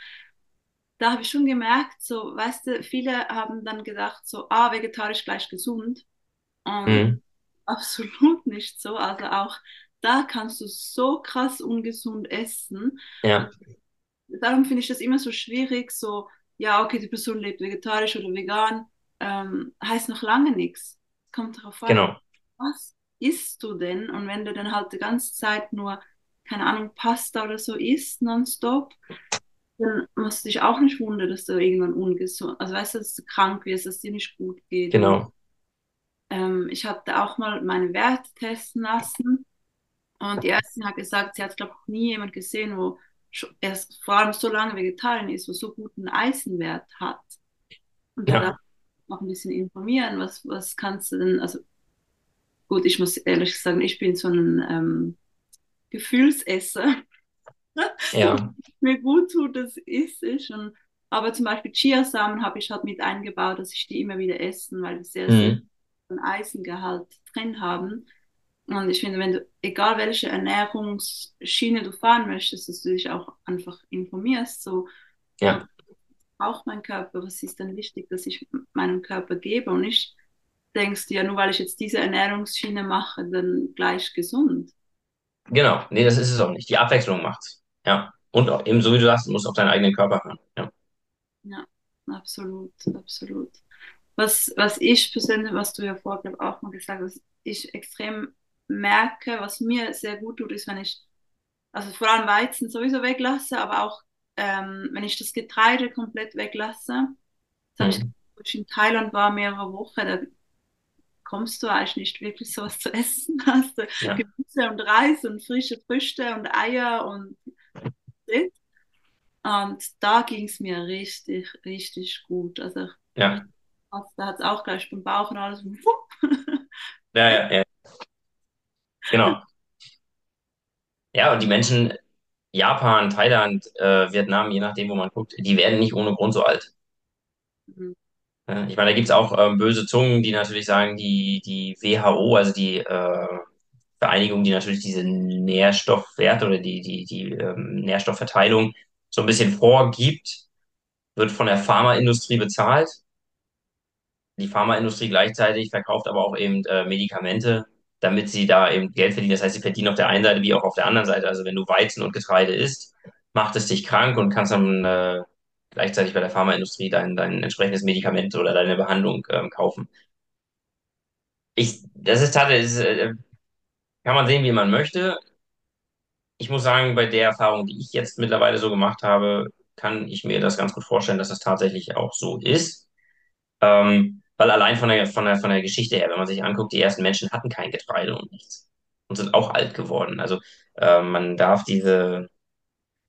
Speaker 2: da habe ich schon gemerkt, so, weißt du, viele haben dann gedacht, so, ah, vegetarisch gleich gesund. Und
Speaker 3: Mhm.
Speaker 2: absolut nicht so. Also auch da kannst du so krass ungesund essen. Und
Speaker 3: Ja,
Speaker 2: darum finde ich das immer so schwierig, so, ja, okay, die Person lebt vegetarisch oder vegan, ähm, heißt noch lange nichts. Es kommt darauf an,
Speaker 3: genau.
Speaker 2: was isst du denn? Und wenn du dann halt die ganze Zeit nur, keine Ahnung, Pasta oder so isst, nonstop, dann musst du dich auch nicht wundern, dass du irgendwann ungesund, also weißt du, dass du krank wirst, dass es dir nicht gut geht.
Speaker 3: Genau.
Speaker 2: ähm, ich habe auch mal meine Werte testen lassen und die Ärztin hat gesagt, sie hat, glaube ich, noch nie jemand gesehen, wo erst vor allem so lange Vegetarier ist, wo so guten Eisenwert hat. Und da
Speaker 3: Ja,
Speaker 2: ich noch ein bisschen informieren, was, was kannst du denn, also gut, ich muss ehrlich sagen, ich bin so ein ähm, Gefühlsesser.
Speaker 3: ja,
Speaker 2: mir gut tut, das esse ich. Und, aber zum Beispiel Chiasamen habe ich halt mit eingebaut, dass ich die immer wieder essen, weil die sehr, sehr
Speaker 3: mhm.
Speaker 2: einen Eisengehalt drin haben. Und ich finde, wenn du, egal welche Ernährungsschiene du fahren möchtest, dass du dich auch einfach informierst, so, ja, braucht mein Körper, was ist denn wichtig, dass ich meinem Körper gebe und nicht denkst, ja, nur weil ich jetzt diese Ernährungsschiene mache, dann gleich gesund.
Speaker 3: genau. Nee, das ist es auch nicht. Die Abwechslung macht's. Ja. Und auch, eben so wie du sagst, du musst auf deinen eigenen Körper hören. Ja.
Speaker 2: Ja, absolut, absolut. Was, was ich persönlich, was du ja vorher auch mal gesagt hast, ich extrem merke, was mir sehr gut tut, ist, wenn ich, also vor allem Weizen sowieso weglasse, aber auch ähm, wenn ich das Getreide komplett weglasse. Das
Speaker 3: Mhm.
Speaker 2: ich in Thailand war, mehrere Wochen, da kommst du eigentlich nicht wirklich sowas zu essen. Hast du
Speaker 3: Ja,
Speaker 2: Gemüse und Reis und frische Früchte und Eier und. Und da ging es mir richtig, richtig gut. Also
Speaker 3: ja,
Speaker 2: da hat es auch gleich beim Bauch und alles.
Speaker 3: ja, ja, ja. Genau. Ja, und die Menschen, Japan, Thailand, äh, Vietnam, je nachdem, wo man guckt, die werden nicht ohne Grund so alt.
Speaker 2: Mhm.
Speaker 3: Ich meine, da gibt's auch ähm, böse Zungen, die natürlich sagen, die, die WHO, also die äh, Vereinigung, die natürlich diese Nährstoffwerte oder die, die, die ähm, Nährstoffverteilung so ein bisschen vorgibt, wird von der Pharmaindustrie bezahlt. Die Pharmaindustrie gleichzeitig verkauft aber auch eben äh, Medikamente, damit sie da eben Geld verdienen. Das heißt, sie verdienen auf der einen Seite wie auch auf der anderen Seite. Also wenn du Weizen und Getreide isst, macht es dich krank und kannst dann äh, gleichzeitig bei der Pharmaindustrie dein, dein entsprechendes Medikament oder deine Behandlung ähm, kaufen. Ich, das ist tatsächlich, äh, kann man sehen, wie man möchte. Ich muss sagen, bei der Erfahrung, die ich jetzt mittlerweile so gemacht habe, kann ich mir das ganz gut vorstellen, dass das tatsächlich auch so ist. Ähm, weil allein von der, von der, von der Geschichte her, wenn man sich anguckt, die ersten Menschen hatten kein Getreide und nichts und sind auch alt geworden. Also äh, man darf diese,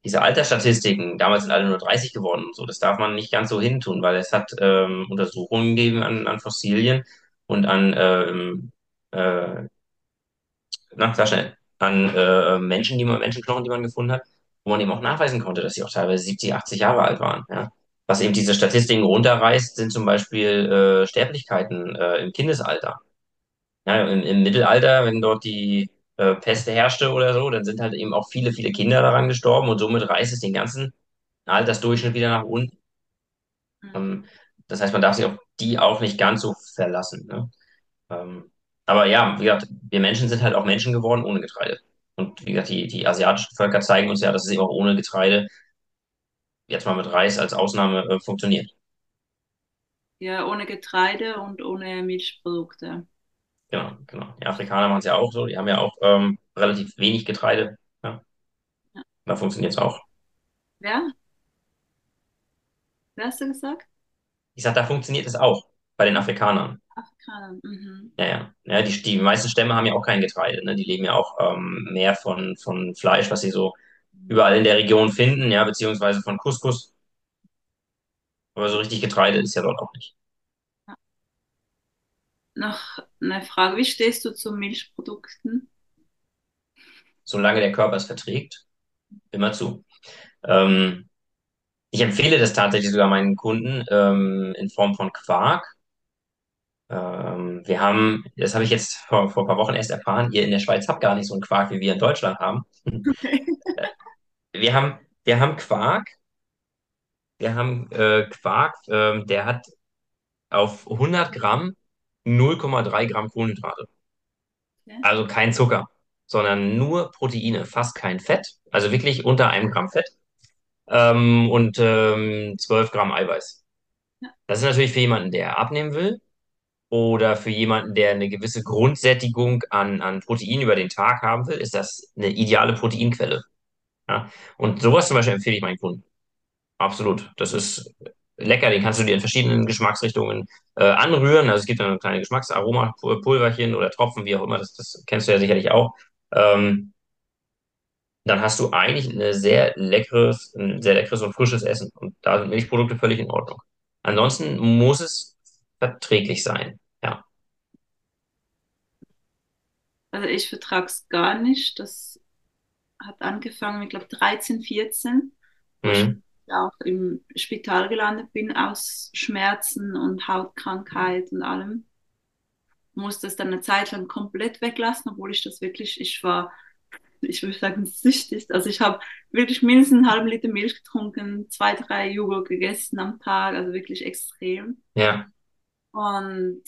Speaker 3: diese Altersstatistiken, damals sind alle nur 30 geworden und so, das darf man nicht ganz so hintun, weil es hat ähm, Untersuchungen gegeben an, an Fossilien und an ähm, äh, na, sag schnell, an äh, Menschen, die man, Menschenknochen, die man gefunden hat, wo man eben auch nachweisen konnte, dass sie auch teilweise 70, 80 Jahre alt waren. Ja. Was eben diese Statistiken runterreißt, sind zum Beispiel äh, Sterblichkeiten äh, im Kindesalter. Ja, im, im Mittelalter, wenn dort die äh, Pest herrschte oder so, dann sind halt eben auch viele, viele Kinder daran gestorben und somit reißt es den ganzen Altersdurchschnitt wieder nach unten.
Speaker 2: Mhm.
Speaker 3: Ähm, das heißt, man darf sich auf die auch nicht ganz so verlassen. Ne? Ähm, aber ja, wie gesagt, wir Menschen sind halt auch Menschen geworden ohne Getreide. Und wie gesagt, die, die asiatischen Völker zeigen uns ja, dass es eben auch ohne Getreide, jetzt mal mit Reis als Ausnahme, äh, funktioniert.
Speaker 2: Ja, ohne Getreide und ohne Milchprodukte.
Speaker 3: Genau, genau. Die Afrikaner machen es ja auch so, die haben ja auch ähm, relativ wenig Getreide. Ja,
Speaker 2: Ja.
Speaker 3: da funktioniert es auch.
Speaker 2: Wer? Wer hast du gesagt?
Speaker 3: Ich sag, da funktioniert es auch bei den Afrikanern.
Speaker 2: Afrikaner. Mhm.
Speaker 3: Ja, ja. Ja, die, die meisten Stämme haben ja auch kein Getreide, ne? Die leben ja auch ähm, mehr von, von Fleisch, was sie so überall in der Region finden, ja, beziehungsweise von Couscous. Aber so richtig Getreide ist ja dort auch nicht.
Speaker 2: Ja. Noch eine Frage. Wie stehst du zu Milchprodukten?
Speaker 3: Solange der Körper es verträgt, immer zu. Ähm, ich empfehle das tatsächlich sogar meinen Kunden ähm, in Form von Quark. Ähm, wir haben, das habe ich jetzt vor, vor ein paar Wochen erst erfahren, ihr in der Schweiz habt gar nicht so einen Quark, wie wir in Deutschland haben.
Speaker 2: Okay.
Speaker 3: Wir haben, wir haben Quark, Wir haben äh, Quark, ähm, der hat auf 100 Gramm 0,3 Gramm Kohlenhydrate.
Speaker 2: Ja.
Speaker 3: Also kein Zucker, sondern nur Proteine, fast kein Fett. Also wirklich unter einem Gramm Fett. Ähm, und ähm, 12 Gramm Eiweiß.
Speaker 2: Ja.
Speaker 3: Das ist natürlich für jemanden, der abnehmen will oder für jemanden, der eine gewisse Grundsättigung an, an Protein über den Tag haben will, ist das eine ideale Proteinquelle. Ja? Und sowas zum Beispiel empfehle ich meinen Kunden. Absolut. Das ist lecker. Den kannst du dir in verschiedenen Geschmacksrichtungen äh, anrühren. Also es gibt dann kleine Geschmacksaromapulverchen oder Tropfen, wie auch immer. Das, das kennst du ja sicherlich auch. Ähm, dann hast du eigentlich eine sehr leckeres, ein sehr leckeres und frisches Essen. Und da sind Milchprodukte völlig in Ordnung. Ansonsten muss es verträglich sein. Ja.
Speaker 2: Also ich vertrage es gar nicht. Das hat angefangen, ich glaube 13, 14, wo ich
Speaker 3: Mhm.
Speaker 2: auch im Spital gelandet bin aus Schmerzen und Hautkrankheit und allem. Musste es dann eine Zeit lang komplett weglassen, obwohl ich das wirklich, ich war, ich würde sagen, süchtig. Also ich habe wirklich mindestens einen halben Liter Milch getrunken, zwei, drei Joghurt gegessen am Tag, also wirklich extrem.
Speaker 3: Ja.
Speaker 2: Und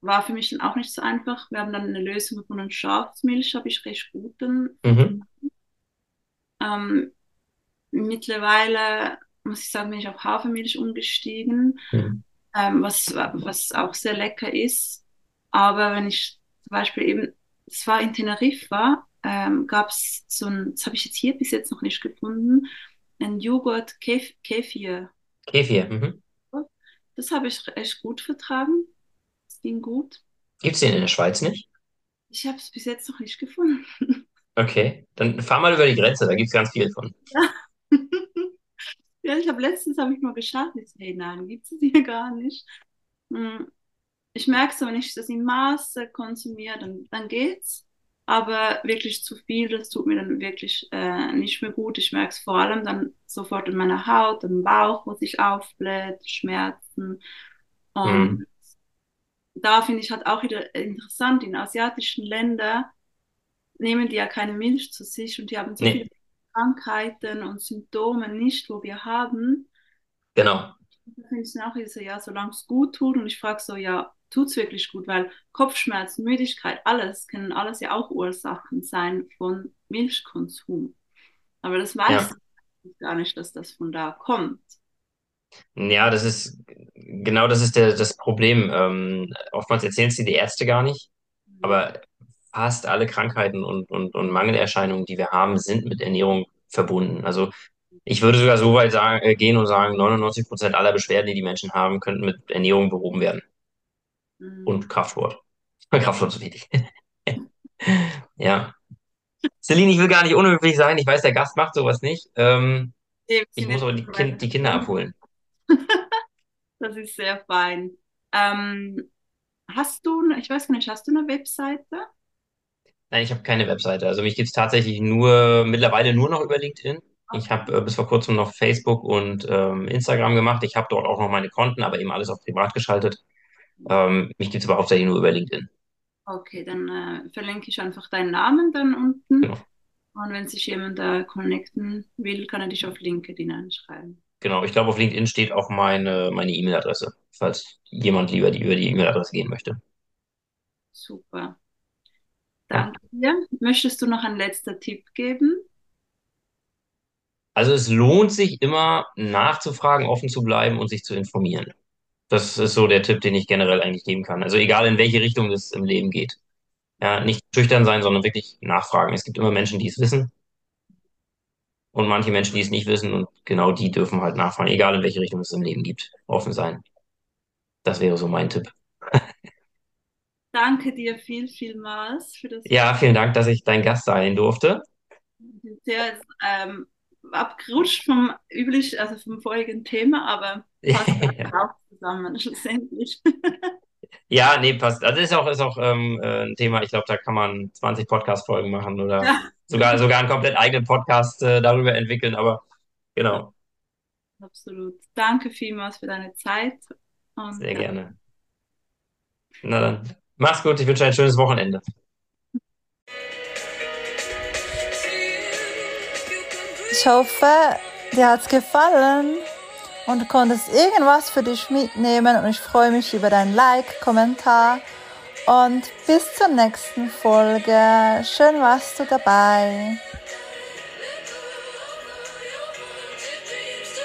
Speaker 2: war für mich dann auch nicht so einfach. Wir haben dann eine Lösung gefunden. Schafsmilch habe ich recht gut dann.
Speaker 3: Mhm.
Speaker 2: Ähm, mittlerweile muss ich sagen, bin ich auf Hafermilch umgestiegen,
Speaker 3: Mhm.
Speaker 2: ähm, was, was auch sehr lecker ist. Aber wenn ich zum Beispiel eben, es war in Teneriffa, ähm, gab es so ein, das habe ich jetzt hier bis jetzt noch nicht gefunden, ein Joghurt Kef Kefir.
Speaker 3: Kefir. Mhm.
Speaker 2: Das habe ich echt gut vertragen. Das ging gut.
Speaker 3: Gibt es den in der Schweiz nicht?
Speaker 2: Ich habe es bis jetzt noch nicht gefunden.
Speaker 3: Okay. Dann fahr mal über die Grenze, da gibt es ganz viel von.
Speaker 2: Ja, ich habe letztens habe ich mal geschaut, ich so, hey, nein, gibt es hier gar nicht. Hm, Ich merke so, wenn ich das in Maße konsumiere, dann, dann geht's. Aber wirklich zu viel, das tut mir dann wirklich äh, nicht mehr gut. Ich merke es vor allem dann sofort in meiner Haut, im Bauch, wo sich aufbläht, Schmerzen. Und
Speaker 3: Mhm.
Speaker 2: da finde ich halt auch wieder interessant, in asiatischen Ländern nehmen die ja keine Milch zu sich und die haben so viele
Speaker 3: Nee,
Speaker 2: Krankheiten und Symptome nicht, wo wir haben.
Speaker 3: genau.
Speaker 2: Da finde ich wieder so, ja, solange es gut tut. Und ich frage so, ja, tut es wirklich gut? Weil Kopfschmerzen, Müdigkeit, alles, können alles ja auch Ursachen sein von Milchkonsum. Aber das weiß
Speaker 3: Ja.
Speaker 2: ich gar nicht, dass das von da kommt.
Speaker 3: Ja, das ist genau das ist der, das Problem. Ähm, oftmals erzählen es dir die Ärzte gar nicht, aber fast alle Krankheiten und, und, und Mangelerscheinungen, die wir haben, sind mit Ernährung verbunden. Also ich würde sogar so weit sagen, äh, gehen und sagen, 99 Prozent aller Beschwerden, die die Menschen haben, könnten mit Ernährung behoben werden.
Speaker 2: Mhm.
Speaker 3: Und Kraftsport. Kraftsport ist wichtig. Ja. Celine, ich will gar nicht unhöflich sein. Ich weiß, der Gast macht sowas nicht. Ähm, ich muss aber die, kind, die Kinder abholen.
Speaker 2: Das ist sehr fein. Ähm, hast du, ich weiß gar nicht, hast du eine Webseite?
Speaker 3: Nein, ich habe keine Webseite. Also mich gibt's tatsächlich nur, mittlerweile nur noch über LinkedIn. Ich habe äh, bis vor kurzem noch Facebook und ähm, Instagram gemacht. Ich habe dort auch noch meine Konten, aber eben alles auf privat geschaltet. Ähm, mich gibt's aber hauptsächlich nur über LinkedIn.
Speaker 2: Okay, dann äh, verlinke ich einfach deinen Namen dann unten.
Speaker 3: Genau.
Speaker 2: Und wenn sich jemand da connecten will, kann er dich auf LinkedIn anschreiben.
Speaker 3: Genau. Ich glaube, auf LinkedIn steht auch meine, meine E-Mail-Adresse, falls jemand lieber die, über die E-Mail-Adresse gehen möchte.
Speaker 2: Super. Danke dir. Möchtest du noch einen letzten Tipp geben?
Speaker 3: Also es lohnt sich immer nachzufragen, offen zu bleiben und sich zu informieren. Das ist so der Tipp, den ich generell eigentlich geben kann. Also egal in welche Richtung es im Leben geht. Ja, nicht schüchtern sein, sondern wirklich nachfragen. Es gibt immer Menschen, die es wissen und manche Menschen, die es nicht wissen und genau die dürfen halt nachfragen, egal in welche Richtung es im Leben gibt. Offen sein. Das wäre so mein Tipp.
Speaker 2: Danke dir viel, vielmals für das
Speaker 3: Ja, vielen Dank, dass ich dein Gast sein durfte.
Speaker 2: sehr ähm, abgerutscht vom üblich, also vom vorigen Thema, aber passt auch zusammen schlussendlich.
Speaker 3: Ja, nee, passt. Also ist auch, ist auch ähm, äh, ein Thema, ich glaube, da kann man 20 Podcast-Folgen machen oder
Speaker 2: Ja,
Speaker 3: sogar, sogar einen komplett eigenen Podcast äh, darüber entwickeln, aber genau,
Speaker 2: absolut. Danke vielmals für deine Zeit
Speaker 3: sehr
Speaker 2: ja,
Speaker 3: gerne. Na dann, mach's gut, ich wünsche ein schönes Wochenende.
Speaker 1: Ich hoffe, dir hat's gefallen
Speaker 2: und du konntest irgendwas für dich mitnehmen und ich freue mich über dein Like, Kommentar und bis zur nächsten Folge. Schön warst du dabei.